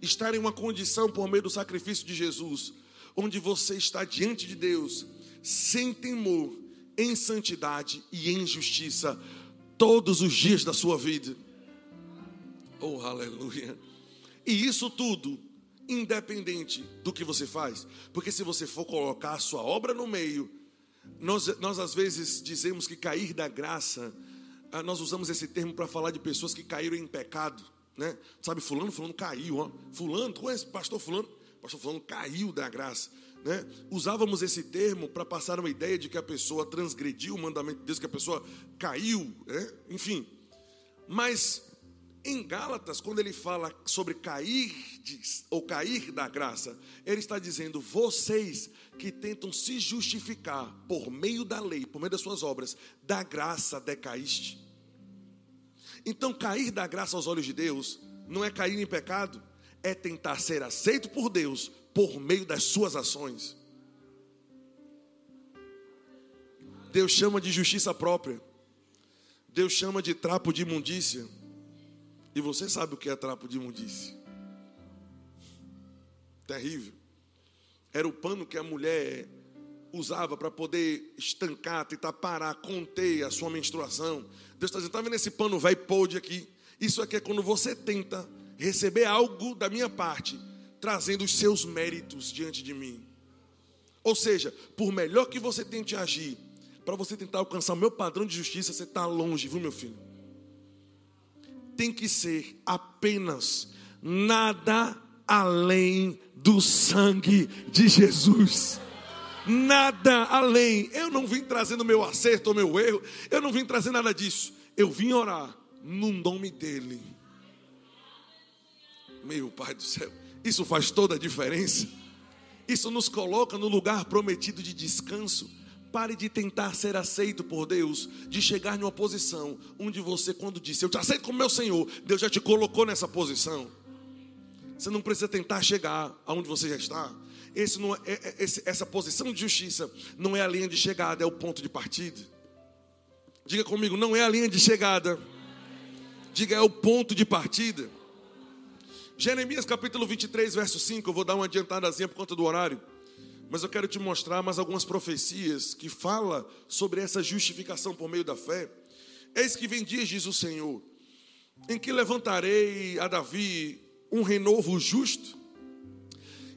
S1: estar em uma condição por meio do sacrifício de Jesus, onde você está diante de Deus, sem temor, em santidade e em justiça, todos os dias da sua vida. Oh, aleluia. E isso tudo, independente do que você faz, porque se você for colocar a sua obra no meio, nós, nós às vezes dizemos que cair da graça, ah, nós usamos esse termo para falar de pessoas que caíram em pecado, né? Sabe, fulano, fulano caiu, ó. Fulano, conhece pastor fulano? Pastor fulano caiu da graça. Né? Usávamos esse termo para passar uma ideia de que a pessoa transgrediu o mandamento de Deus, que a pessoa caiu, né? enfim. Mas em Gálatas, quando ele fala sobre cair ou cair da graça, ele está dizendo: vocês que tentam se justificar por meio da lei, por meio das suas obras, da graça decaíste. Então, cair da graça aos olhos de Deus não é cair em pecado, é tentar ser aceito por Deus por meio das suas ações. Deus chama de justiça própria. Deus chama de trapo de imundícia. E você sabe o que é trapo de imundícia? Terrível. Era o pano que a mulher usava para poder estancar, tentar parar, conter a sua menstruação. Deus está dizendo: está vendo esse pano velho podre aqui? Isso aqui é quando você tenta receber algo da minha parte trazendo os seus méritos diante de mim. Ou seja, por melhor que você tente agir, para você tentar alcançar o meu padrão de justiça, você está longe, viu, meu filho? Tem que ser apenas nada além do sangue de Jesus. Nada além. Eu não vim trazendo meu acerto ou meu erro. Eu não vim trazer nada disso. Eu vim orar no nome dEle. Meu Pai do céu, isso faz toda a diferença. Isso nos coloca no lugar prometido de descanso. Pare de tentar ser aceito por Deus, de chegar em uma posição onde você, quando disse, Eu te aceito como meu Senhor, Deus já te colocou nessa posição. Você não precisa tentar chegar aonde você já está. Esse não é, é, é, esse, essa posição de justiça não é a linha de chegada, é o ponto de partida. Diga comigo, não é a linha de chegada. Diga, é o ponto de partida. Jeremias capítulo 23, verso 5. Eu vou dar uma adiantadazinha por conta do horário. Mas eu quero te mostrar mais algumas profecias que fala sobre essa justificação por meio da fé. Eis que vem dias, diz o Senhor, em que levantarei a Davi um renovo justo,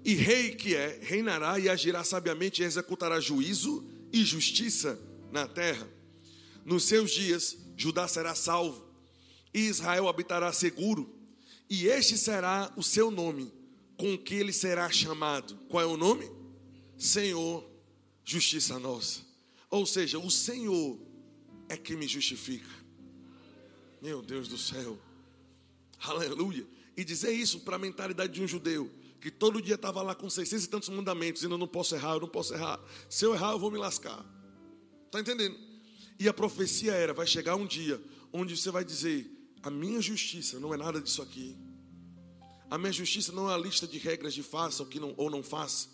S1: e rei que é, reinará e agirá sabiamente e executará juízo e justiça na terra. Nos seus dias, Judá será salvo, e Israel habitará seguro, e este será o seu nome, com que ele será chamado. Qual é o nome? Senhor, justiça nossa. Ou seja, o Senhor é quem me justifica. Meu Deus do céu. Aleluia. E dizer isso para a mentalidade de um judeu, que todo dia estava lá com 600 e tantos mandamentos, dizendo: Eu não posso errar, eu não posso errar. Se eu errar, eu vou me lascar. Está entendendo? E a profecia era: vai chegar um dia onde você vai dizer: A minha justiça não é nada disso aqui. A minha justiça não é a lista de regras de faça ou, que não, ou não faça.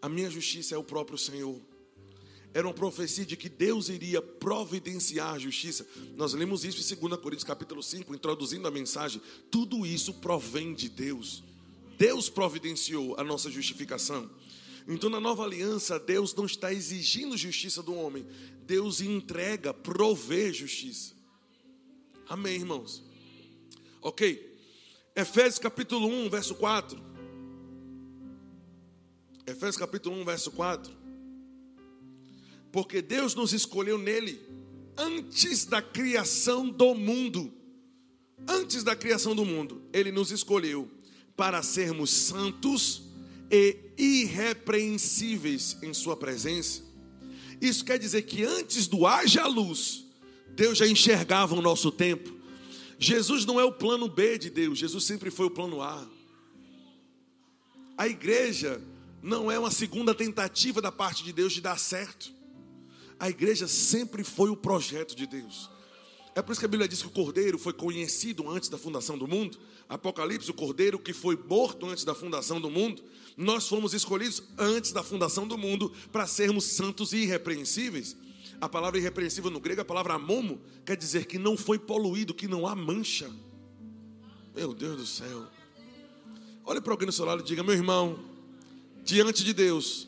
S1: A minha justiça é o próprio Senhor era uma profecia de que Deus iria providenciar a justiça. Nós lemos isso em 2 Coríntios capítulo 5, introduzindo a mensagem. Tudo isso provém de Deus. Deus providenciou a nossa justificação. Então, na nova aliança, Deus não está exigindo justiça do homem. Deus entrega, provê justiça. Amém, irmãos? Ok. Efésios capítulo 1, verso 4. Efésios capítulo 1, verso 4. Porque Deus nos escolheu nele antes da criação do mundo. Antes da criação do mundo, ele nos escolheu para sermos santos e irrepreensíveis em sua presença. Isso quer dizer que antes do haja luz, Deus já enxergava o nosso tempo. Jesus não é o plano B de Deus, Jesus sempre foi o plano A. A igreja não é uma segunda tentativa da parte de Deus de dar certo. A igreja sempre foi o projeto de Deus. É por isso que a Bíblia diz que o cordeiro foi conhecido antes da fundação do mundo. Apocalipse, o cordeiro que foi morto antes da fundação do mundo. Nós fomos escolhidos antes da fundação do mundo para sermos santos e irrepreensíveis. A palavra irrepreensível no grego, a palavra amomo, quer dizer que não foi poluído, que não há mancha. Meu Deus do céu. Olhe para alguém no seu lado e diga: Meu irmão, diante de Deus,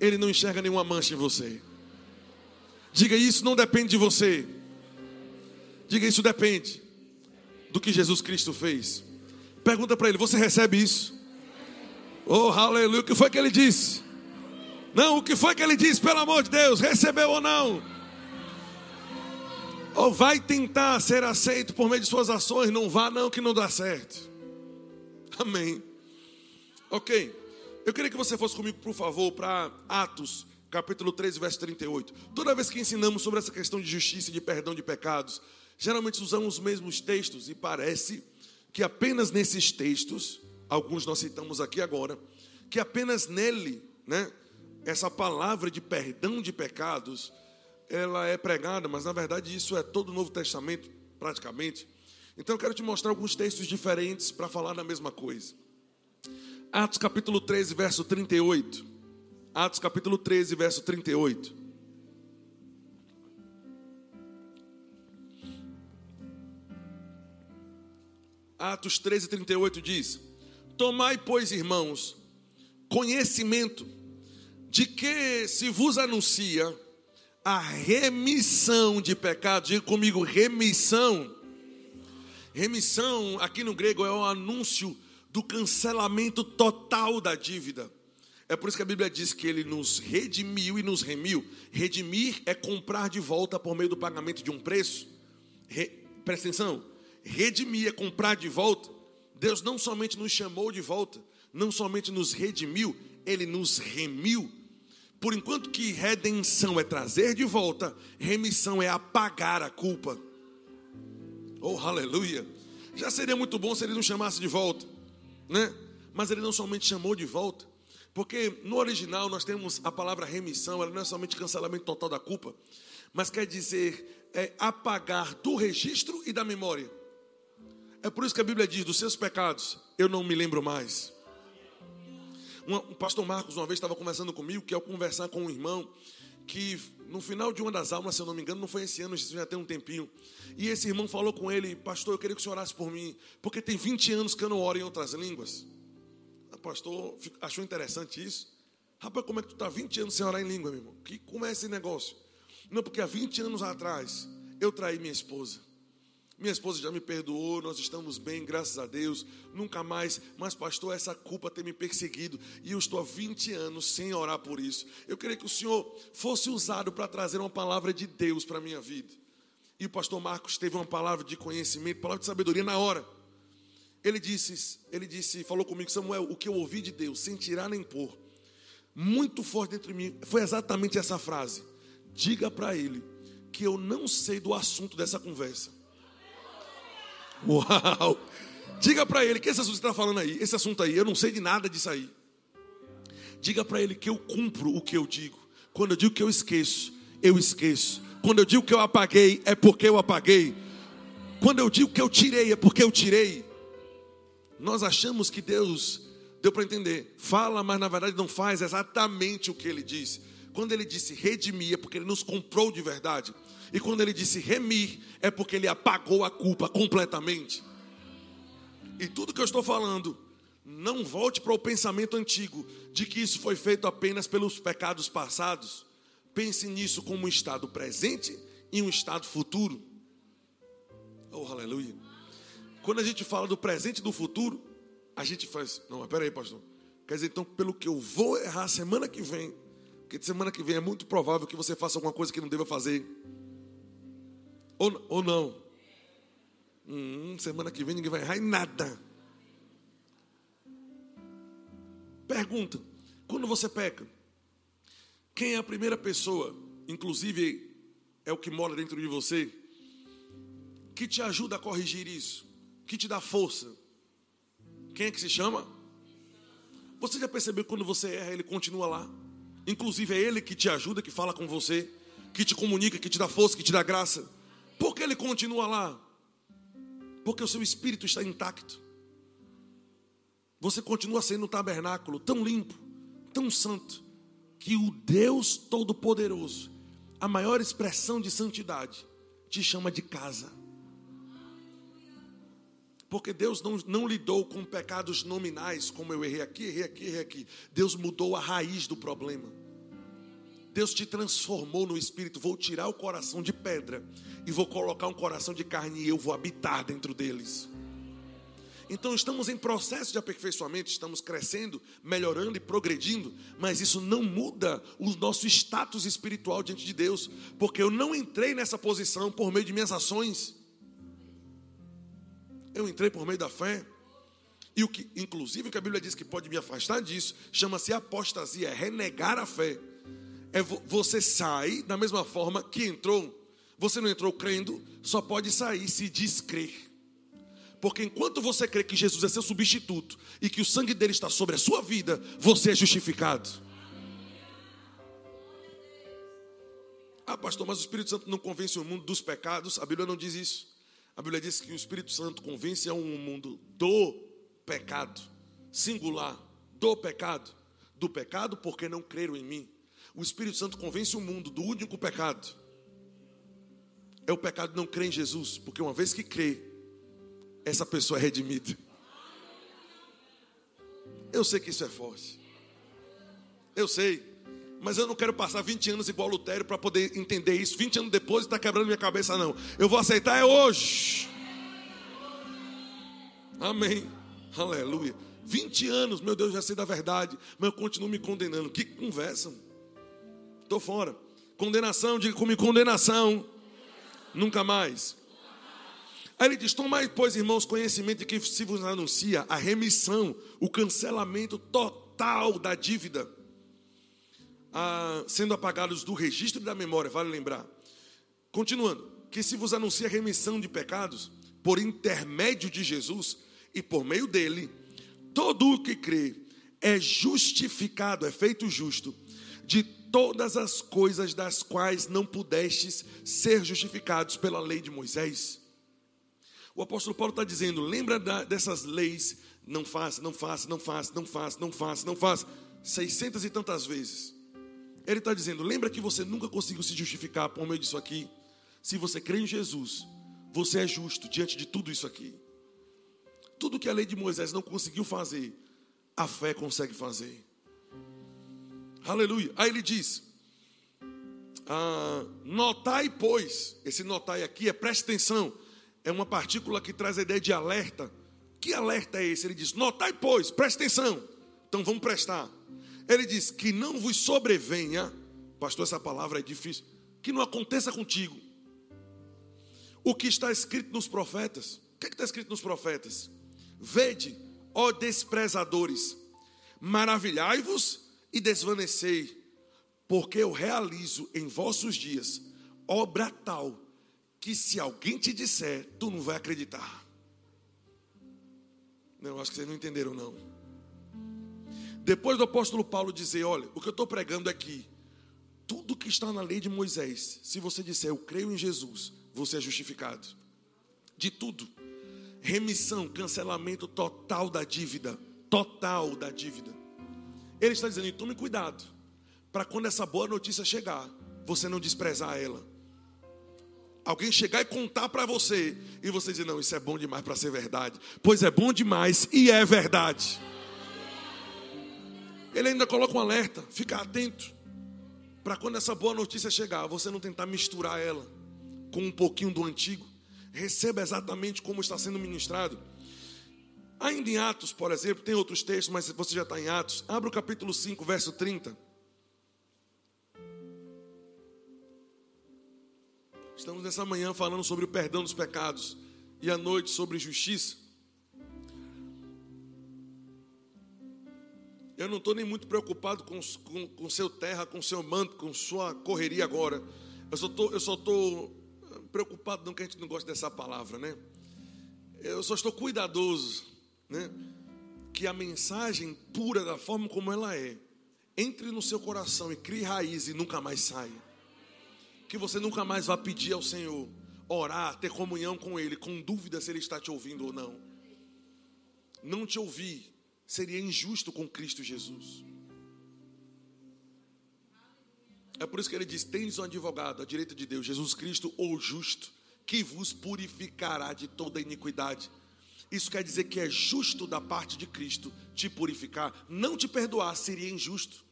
S1: Ele não enxerga nenhuma mancha em você. Diga isso não depende de você. Diga isso depende do que Jesus Cristo fez. Pergunta para ele: Você recebe isso? Oh, aleluia. O que foi que ele disse? Não, o que foi que ele disse, pelo amor de Deus? Recebeu ou não? Ou vai tentar ser aceito por meio de suas ações? Não vá, não, que não dá certo. Amém. Ok. Eu queria que você fosse comigo, por favor, para Atos capítulo 13, verso 38. Toda vez que ensinamos sobre essa questão de justiça e de perdão de pecados, geralmente usamos os mesmos textos e parece que apenas nesses textos, alguns nós citamos aqui agora, que apenas nele, né, essa palavra de perdão de pecados, ela é pregada, mas na verdade isso é todo o Novo Testamento, praticamente. Então eu quero te mostrar alguns textos diferentes para falar da mesma coisa. Atos capítulo 13, verso 38. Atos capítulo 13, verso 38. Atos 13, 38 diz: Tomai, pois, irmãos, conhecimento de que se vos anuncia a remissão de pecados, diga comigo, remissão. Remissão, aqui no grego, é o anúncio do cancelamento total da dívida. É por isso que a Bíblia diz que ele nos redimiu e nos remiu. Redimir é comprar de volta por meio do pagamento de um preço. Re... Presta atenção. Redimir é comprar de volta. Deus não somente nos chamou de volta, não somente nos redimiu, ele nos remiu. Por enquanto que redenção é trazer de volta, remissão é apagar a culpa. Oh, aleluia! Já seria muito bom se ele não chamasse de volta, né? Mas ele não somente chamou de volta, porque no original nós temos a palavra remissão, ela não é somente cancelamento total da culpa, mas quer dizer é, apagar do registro e da memória. É por isso que a Bíblia diz: dos seus pecados eu não me lembro mais. Um, o pastor Marcos uma vez estava conversando comigo que ao conversar com um irmão que no final de uma das aulas, se eu não me engano, não foi esse ano, já tem um tempinho. E esse irmão falou com ele, pastor, eu queria que o senhor orasse por mim, porque tem 20 anos que eu não oro em outras línguas. O pastor achou interessante isso. Rapaz, como é que tu está 20 anos sem orar em língua, meu irmão? Que, como é esse negócio? Não, porque há 20 anos atrás eu traí minha esposa. Minha esposa já me perdoou, nós estamos bem, graças a Deus. Nunca mais, mas pastor, essa culpa tem me perseguido e eu estou há 20 anos sem orar por isso. Eu queria que o Senhor fosse usado para trazer uma palavra de Deus para a minha vida. E o pastor Marcos teve uma palavra de conhecimento, palavra de sabedoria na hora. Ele disse, ele disse, falou comigo, Samuel, o que eu ouvi de Deus, sem tirar nem pôr, muito forte dentro de mim, foi exatamente essa frase. Diga para ele que eu não sei do assunto dessa conversa Uau! Diga para ele que esse assunto está falando aí, esse assunto aí, eu não sei de nada disso aí. Diga para ele que eu cumpro o que eu digo. Quando eu digo que eu esqueço, eu esqueço. Quando eu digo que eu apaguei, é porque eu apaguei. Quando eu digo que eu tirei, é porque eu tirei. Nós achamos que Deus, deu para entender, fala, mas na verdade não faz exatamente o que ele disse. Quando ele disse redimir, é porque ele nos comprou de verdade. E quando ele disse remir, é porque ele apagou a culpa completamente. E tudo que eu estou falando, não volte para o pensamento antigo de que isso foi feito apenas pelos pecados passados. Pense nisso como um estado presente e um estado futuro. Oh, aleluia. Quando a gente fala do presente e do futuro, a gente faz. Não, mas peraí, pastor. Quer dizer, então, pelo que eu vou errar semana que vem, porque semana que vem é muito provável que você faça alguma coisa que não deva fazer. Ou, ou não? Hum, semana que vem ninguém vai errar em nada. Pergunta: quando você peca, quem é a primeira pessoa, inclusive é o que mora dentro de você, que te ajuda a corrigir isso, que te dá força? Quem é que se chama? Você já percebeu que quando você erra, ele continua lá? Inclusive é ele que te ajuda, que fala com você, que te comunica, que te dá força, que te dá graça. Por que ele continua lá? Porque o seu espírito está intacto. Você continua sendo um tabernáculo tão limpo, tão santo, que o Deus Todo-Poderoso, a maior expressão de santidade, te chama de casa. Porque Deus não, não lidou com pecados nominais, como eu errei aqui, errei aqui, errei aqui. Deus mudou a raiz do problema. Deus te transformou no espírito. Vou tirar o coração de pedra e vou colocar um coração de carne e eu vou habitar dentro deles. Então estamos em processo de aperfeiçoamento, estamos crescendo, melhorando e progredindo, mas isso não muda o nosso status espiritual diante de Deus, porque eu não entrei nessa posição por meio de minhas ações. Eu entrei por meio da fé. E o que, inclusive, o que a Bíblia diz que pode me afastar disso, chama-se apostasia, é renegar a fé é você sai da mesma forma que entrou. Você não entrou crendo, só pode sair se descrer. Porque enquanto você crê que Jesus é seu substituto e que o sangue dele está sobre a sua vida, você é justificado. Ah, pastor, mas o Espírito Santo não convence o mundo dos pecados. A Bíblia não diz isso. A Bíblia diz que o Espírito Santo convence a um mundo do pecado, singular, do pecado. Do pecado porque não creram em mim. O Espírito Santo convence o mundo do único pecado. É o pecado de não crer em Jesus, porque uma vez que crê, essa pessoa é redimida. Eu sei que isso é forte. Eu sei. Mas eu não quero passar 20 anos igual Lutério para poder entender isso. 20 anos depois está quebrando minha cabeça, não. Eu vou aceitar é hoje. Amém. Aleluia. 20 anos, meu Deus, já sei da verdade, mas eu continuo me condenando. Que conversa. Estou fora. Condenação, diga comigo, condenação. Nunca mais. Aí ele diz: Tomai, pois, irmãos, conhecimento de que se vos anuncia a remissão, o cancelamento total da dívida. ah, sendo apagados do registro da memória, vale lembrar. Continuando, que se vos anuncia a remissão de pecados por intermédio de Jesus e por meio dele, todo o que crê é justificado, é feito justo de todas as coisas das quais não pudestes ser justificados pela lei de Moisés. O apóstolo Paulo está dizendo: lembra dessas leis, não faça, não faça, não faça, não faça, não faça, não faça, seiscentas e tantas vezes. Ele está dizendo: lembra que você nunca conseguiu se justificar por meio disso aqui? Se você crê em Jesus, você é justo diante de tudo isso aqui. Tudo que a lei de Moisés não conseguiu fazer, a fé consegue fazer. Aleluia. Aí ele diz: ah, notai, pois, esse notai aqui é preste atenção, é uma partícula que traz a ideia de alerta. Que alerta é esse? Ele diz: notai, pois, preste atenção. Então vamos prestar. Ele diz: que não vos sobrevenha, pastor, essa palavra é difícil, que não aconteça contigo. O que está escrito nos profetas? O que, é que está escrito nos profetas? Vede, ó desprezadores, maravilhai-vos e desvanecei, porque eu realizo em vossos dias obra tal que se alguém te disser, tu não vai acreditar. Não, acho que vocês não entenderam não. Depois do apóstolo Paulo dizer, olha, o que eu estou pregando é que tudo que está na lei de Moisés, se você disser eu creio em Jesus, você é justificado. De tudo. Remissão, cancelamento total da dívida. Total da dívida. Ele está dizendo: tome cuidado, para quando essa boa notícia chegar, você não desprezar ela. Alguém chegar e contar para você, e você dizer: não, isso é bom demais para ser verdade. Pois é bom demais e é verdade. Ele ainda coloca um alerta: fica atento, para quando essa boa notícia chegar, você não tentar misturar ela com um pouquinho do antigo. Receba exatamente como está sendo ministrado. Ainda em Atos, por exemplo, tem outros textos, mas você já está em Atos. Abra o capítulo 5, verso 30. Estamos nessa manhã falando sobre o perdão dos pecados e à noite sobre justiça. Eu não estou nem muito preocupado com, com, com, seu terra, com seu manto, com sua correria agora. Eu só eu só estou preocupado, não que a gente não gosta dessa palavra, né? Eu só estou cuidadoso né? que a mensagem pura, da forma como ela é, entre no seu coração e crie raiz e nunca mais saia. Que você nunca mais vá pedir ao Senhor, orar, ter comunhão com Ele, com dúvida se Ele está te ouvindo ou não. Não te ouvir seria injusto com Cristo Jesus. É por isso que ele diz: Tens um advogado à direita de Deus, Jesus Cristo, o justo, que vos purificará de toda iniquidade isso quer dizer que é justo da parte de Cristo te purificar. Não te perdoar seria injusto.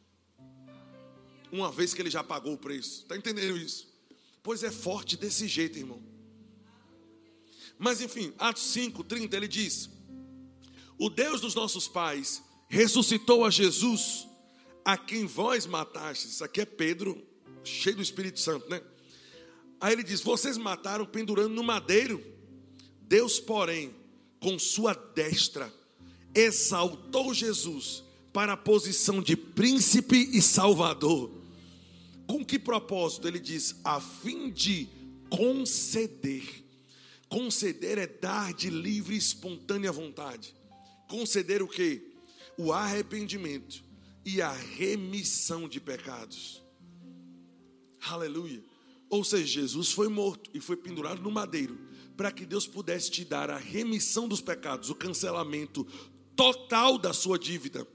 S1: Uma vez que ele já pagou o preço. Está entendendo isso? Pois é forte desse jeito, irmão. Mas enfim, Atos 5, 30, ele diz: O Deus dos nossos pais ressuscitou a Jesus, a quem vós matastes. Isso aqui é Pedro, cheio do Espírito Santo, né? Aí ele diz: Vocês mataram pendurando no madeiro. Deus, porém, com sua destra, exaltou Jesus para a posição de príncipe e salvador. Com que propósito? Ele diz: a fim de conceder. Conceder é dar de livre e espontânea vontade. Conceder o que? O arrependimento e a remissão de pecados. Aleluia. Ou seja, Jesus foi morto e foi pendurado no madeiro para que Deus pudesse te dar a remissão dos pecados, o cancelamento total da sua dívida.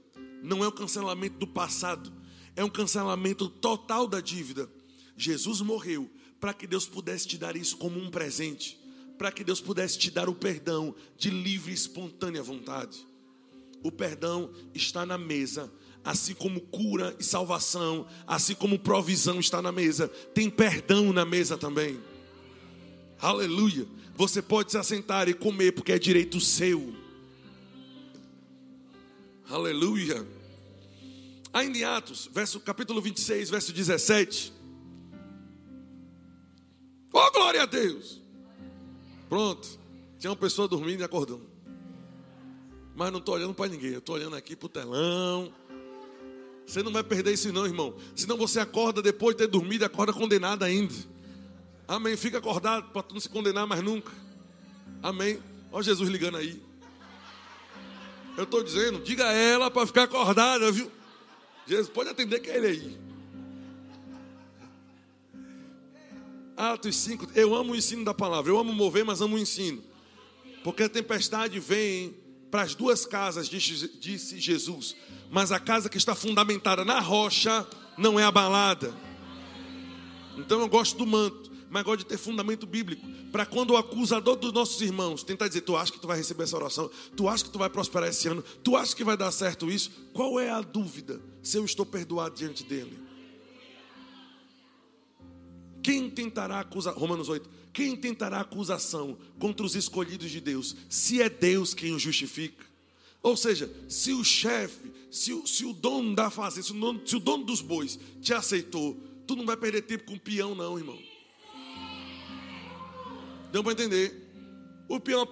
S1: Não é o cancelamento do passado, é um cancelamento total da dívida. Jesus morreu para que Deus pudesse te dar isso como um presente, para que Deus pudesse te dar o perdão de livre e espontânea vontade. O perdão está na mesa, assim como cura e salvação, assim como provisão está na mesa, tem perdão na mesa também. Aleluia. Você pode se assentar e comer porque é direito seu. Aleluia. Ainda em Atos, verso, capítulo 26, verso 17. Oh, glória a Deus. Pronto. Tinha uma pessoa dormindo e acordou. Mas não estou olhando para ninguém. Eu estou olhando aqui para o telão. Você não vai perder isso, não, irmão. Senão você acorda depois de ter dormido e acorda condenado ainda. Amém. Fica acordado para não se condenar mais nunca. Amém. Olha Jesus ligando aí. Eu estou dizendo, diga a ela para ficar acordada, viu? Jesus pode atender que é ele aí. Atos 5, eu amo o ensino da palavra, eu amo mover, mas amo o ensino. Porque a tempestade vem para as duas casas, disse Jesus. Mas a casa que está fundamentada na rocha não é abalada. Então eu gosto do manto, mas gosto de ter fundamento bíblico. Para quando o acusador dos nossos irmãos tentar dizer, tu acha que tu vai receber essa oração? Tu acha que tu vai prosperar esse ano? Tu acha que vai dar certo isso? Qual é a dúvida se eu estou perdoado diante dele? Quem tentará acusar, Romanos 8, quem tentará acusação contra os escolhidos de Deus, se é Deus quem o justifica? Ou seja, se o chefe, se o, se o dono da fazenda, se o dono, se o dono dos bois te aceitou, tu não vai perder tempo com o peão, não, irmão. Deu para entender? O peão,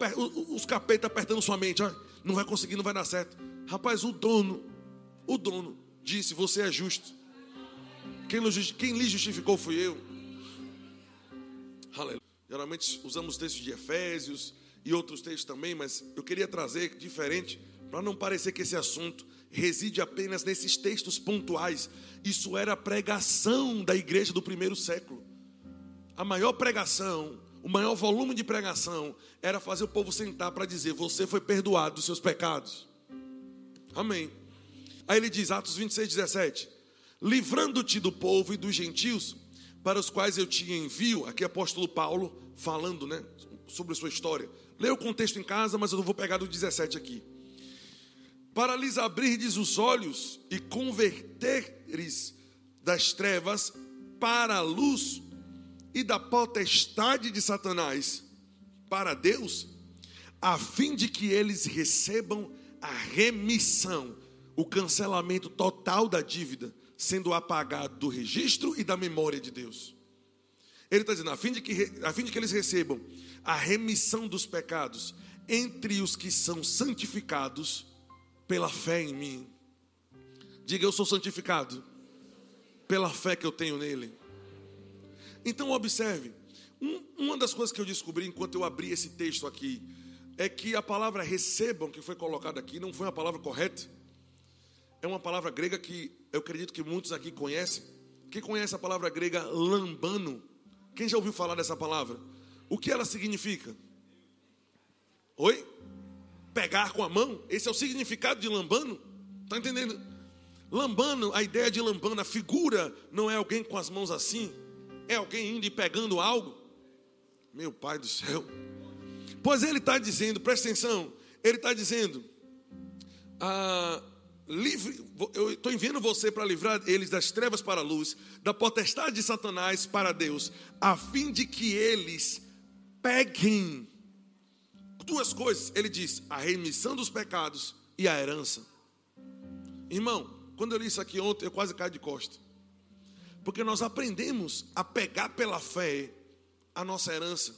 S1: os capetas apertando sua mente, ó, não vai conseguir, não vai dar certo. Rapaz, o dono, o dono disse: Você é justo. Quem, quem lhe justificou fui eu. Aleluia. Geralmente usamos textos de Efésios e outros textos também, mas eu queria trazer diferente, para não parecer que esse assunto reside apenas nesses textos pontuais. Isso era a pregação da igreja do primeiro século. A maior pregação, o maior volume de pregação era fazer o povo sentar para dizer: Você foi perdoado dos seus pecados. Amém. Aí ele diz, Atos 26, 17: Livrando-te do povo e dos gentios para os quais eu te envio, aqui é apóstolo Paulo falando, né, sobre a sua história. Leia o contexto em casa, mas eu vou pegar do 17 aqui. Para lhes abrirdes os olhos e converteres das trevas para a luz e da potestade de Satanás para Deus, a fim de que eles recebam a remissão, o cancelamento total da dívida sendo apagado do registro e da memória de Deus. Ele está dizendo, a fim, de que, a fim de que eles recebam a remissão dos pecados entre os que são santificados pela fé em mim. Diga, eu sou santificado pela fé que eu tenho nele. Então, observe, um, uma das coisas que eu descobri enquanto eu abri esse texto aqui é que a palavra recebam, que foi colocada aqui, não foi uma palavra correta. É uma palavra grega que eu acredito que muitos aqui conhecem. Quem conhece a palavra grega lambano? Quem já ouviu falar dessa palavra? O que ela significa? Oi? Pegar com a mão? Esse é o significado de lambano? Está entendendo? Lambano, a ideia de lambano, a figura não é alguém com as mãos assim, é alguém indo e pegando algo. Meu pai do céu. Pois ele está dizendo, presta atenção, ele está dizendo, ah, livre, eu estou enviando você para livrar eles das trevas para a luz, da potestade de Satanás para Deus, a fim de que eles peguem duas coisas. Ele diz: a remissão dos pecados e a herança. Irmão, quando eu li isso aqui ontem, eu quase caí de costa. Porque nós aprendemos a pegar pela fé a nossa herança.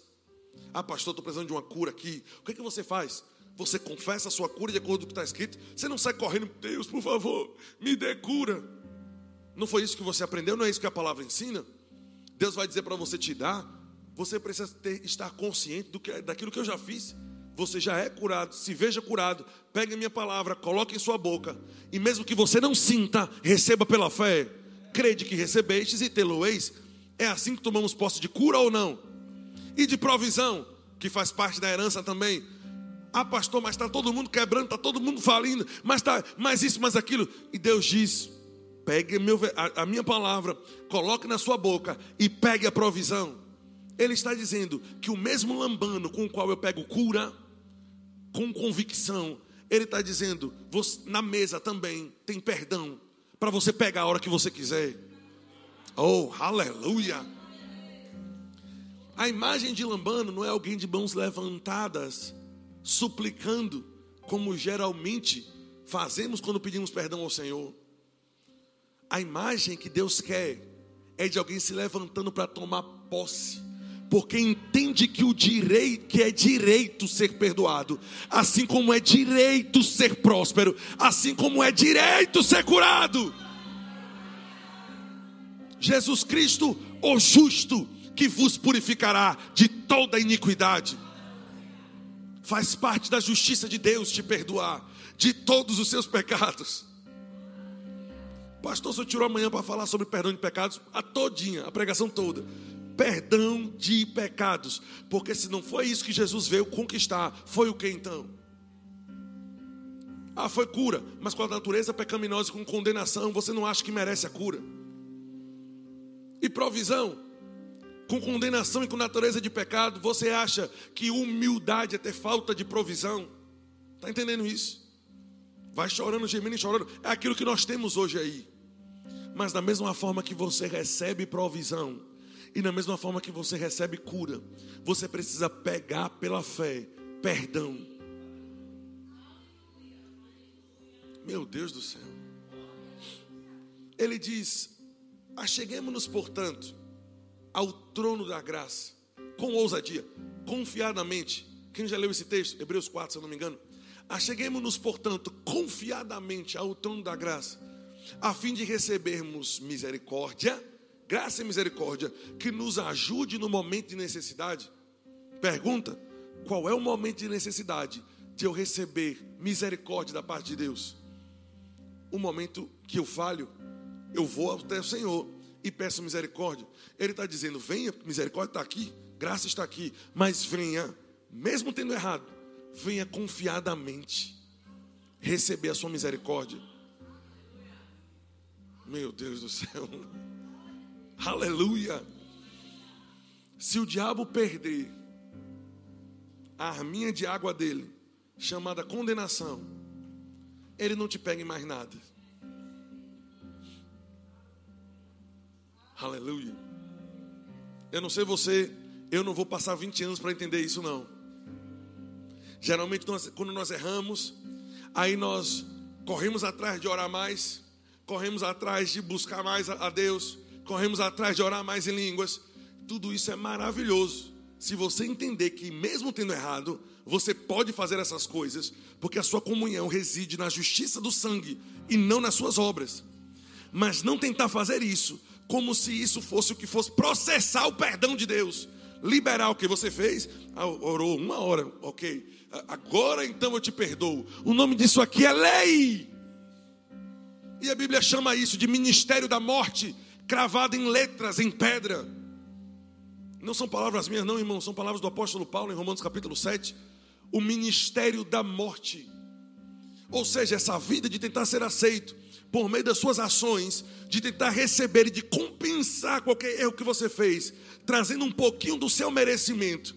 S1: Ah, pastor, estou precisando de uma cura aqui. O que, é que você faz? você confessa a sua cura de acordo com o que está escrito. Você não sai correndo, Deus, por favor, me dê cura. Não foi isso que você aprendeu? Não é isso que a palavra ensina? Deus vai dizer para você te dar. Você precisa ter, estar consciente do que, daquilo que eu já fiz. Você já é curado, se veja curado. Pegue a minha palavra, coloque em sua boca. E mesmo que você não sinta, receba pela fé. Crede que recebestes e tê-lo-eis. É assim que tomamos posse de cura ou não? E de provisão, que faz parte da herança também. Ah, pastor, mas está todo mundo quebrando, está todo mundo falindo, mas está mais isso, mais aquilo. E Deus diz: pegue meu, a, a minha palavra, coloque na sua boca e pegue a provisão. Ele está dizendo que o mesmo lambano com o qual eu pego cura, com convicção, ele está dizendo, você, na mesa também tem perdão para você pegar a hora que você quiser. Oh, aleluia! A imagem de lambano não é alguém de mãos levantadas suplicando, como geralmente fazemos quando pedimos perdão ao Senhor. A imagem que Deus quer é de alguém se levantando para tomar posse, porque entende que o direito, que é direito ser perdoado, assim como é direito ser próspero, assim como é direito ser curado. Jesus Cristo, o justo, que vos purificará de toda iniquidade. Faz parte da justiça de Deus te perdoar de todos os seus pecados. Pastor, eu tirou amanhã para falar sobre perdão de pecados, a todinha, a pregação toda. Perdão de pecados. Porque se não foi isso que Jesus veio conquistar, foi o que então? Ah, foi cura, mas com a natureza pecaminosa e com condenação, você não acha que merece a cura. E provisão, com condenação e com natureza de pecado, você acha que humildade é ter falta de provisão? Está entendendo isso? Vai chorando, gemendo e chorando. É aquilo que nós temos hoje aí. Mas da mesma forma que você recebe provisão, e da mesma forma que você recebe cura, você precisa pegar pela fé perdão. Meu Deus do céu. Ele diz: Acheguemos-nos, portanto, ao trono da graça, com ousadia, confiadamente. Quem já leu esse texto? Hebreus 4, se eu não me engano. Acheguemos-nos, portanto, confiadamente ao trono da graça, a fim de recebermos misericórdia, graça e misericórdia, que nos ajude no momento de necessidade. Pergunta: qual é o momento de necessidade de eu receber misericórdia da parte de Deus? O momento que eu falho, eu vou até o Senhor e peço misericórdia. Ele está dizendo: venha, misericórdia está aqui, graça está aqui, mas venha, mesmo tendo errado, venha confiadamente receber a sua misericórdia. Meu Deus do céu, aleluia. Se o diabo perder a arminha de água dele, chamada condenação, ele não te pega em mais nada. Aleluia. Eu não sei você, eu não vou passar 20 anos para entender isso, não. Geralmente, nós, quando nós erramos, aí nós corremos atrás de orar mais, corremos atrás de buscar mais a Deus, corremos atrás de orar mais em línguas. Tudo isso é maravilhoso. Se você entender que, mesmo tendo errado, você pode fazer essas coisas, porque a sua comunhão reside na justiça do sangue e não nas suas obras. Mas não tentar fazer isso como se isso fosse o que fosse processar o perdão de Deus. Liberar o que você fez, ah, orou uma hora, ok. Agora então eu te perdoo. O nome disso aqui é lei. E a Bíblia chama isso de ministério da morte, cravado em letras, em pedra. Não são palavras minhas, não, irmão, são palavras do apóstolo Paulo em Romanos capítulo 7. O ministério da morte. Ou seja, essa vida de tentar ser aceito, por meio das suas ações, de tentar receber e de compensar qualquer erro que você fez, trazendo um pouquinho do seu merecimento.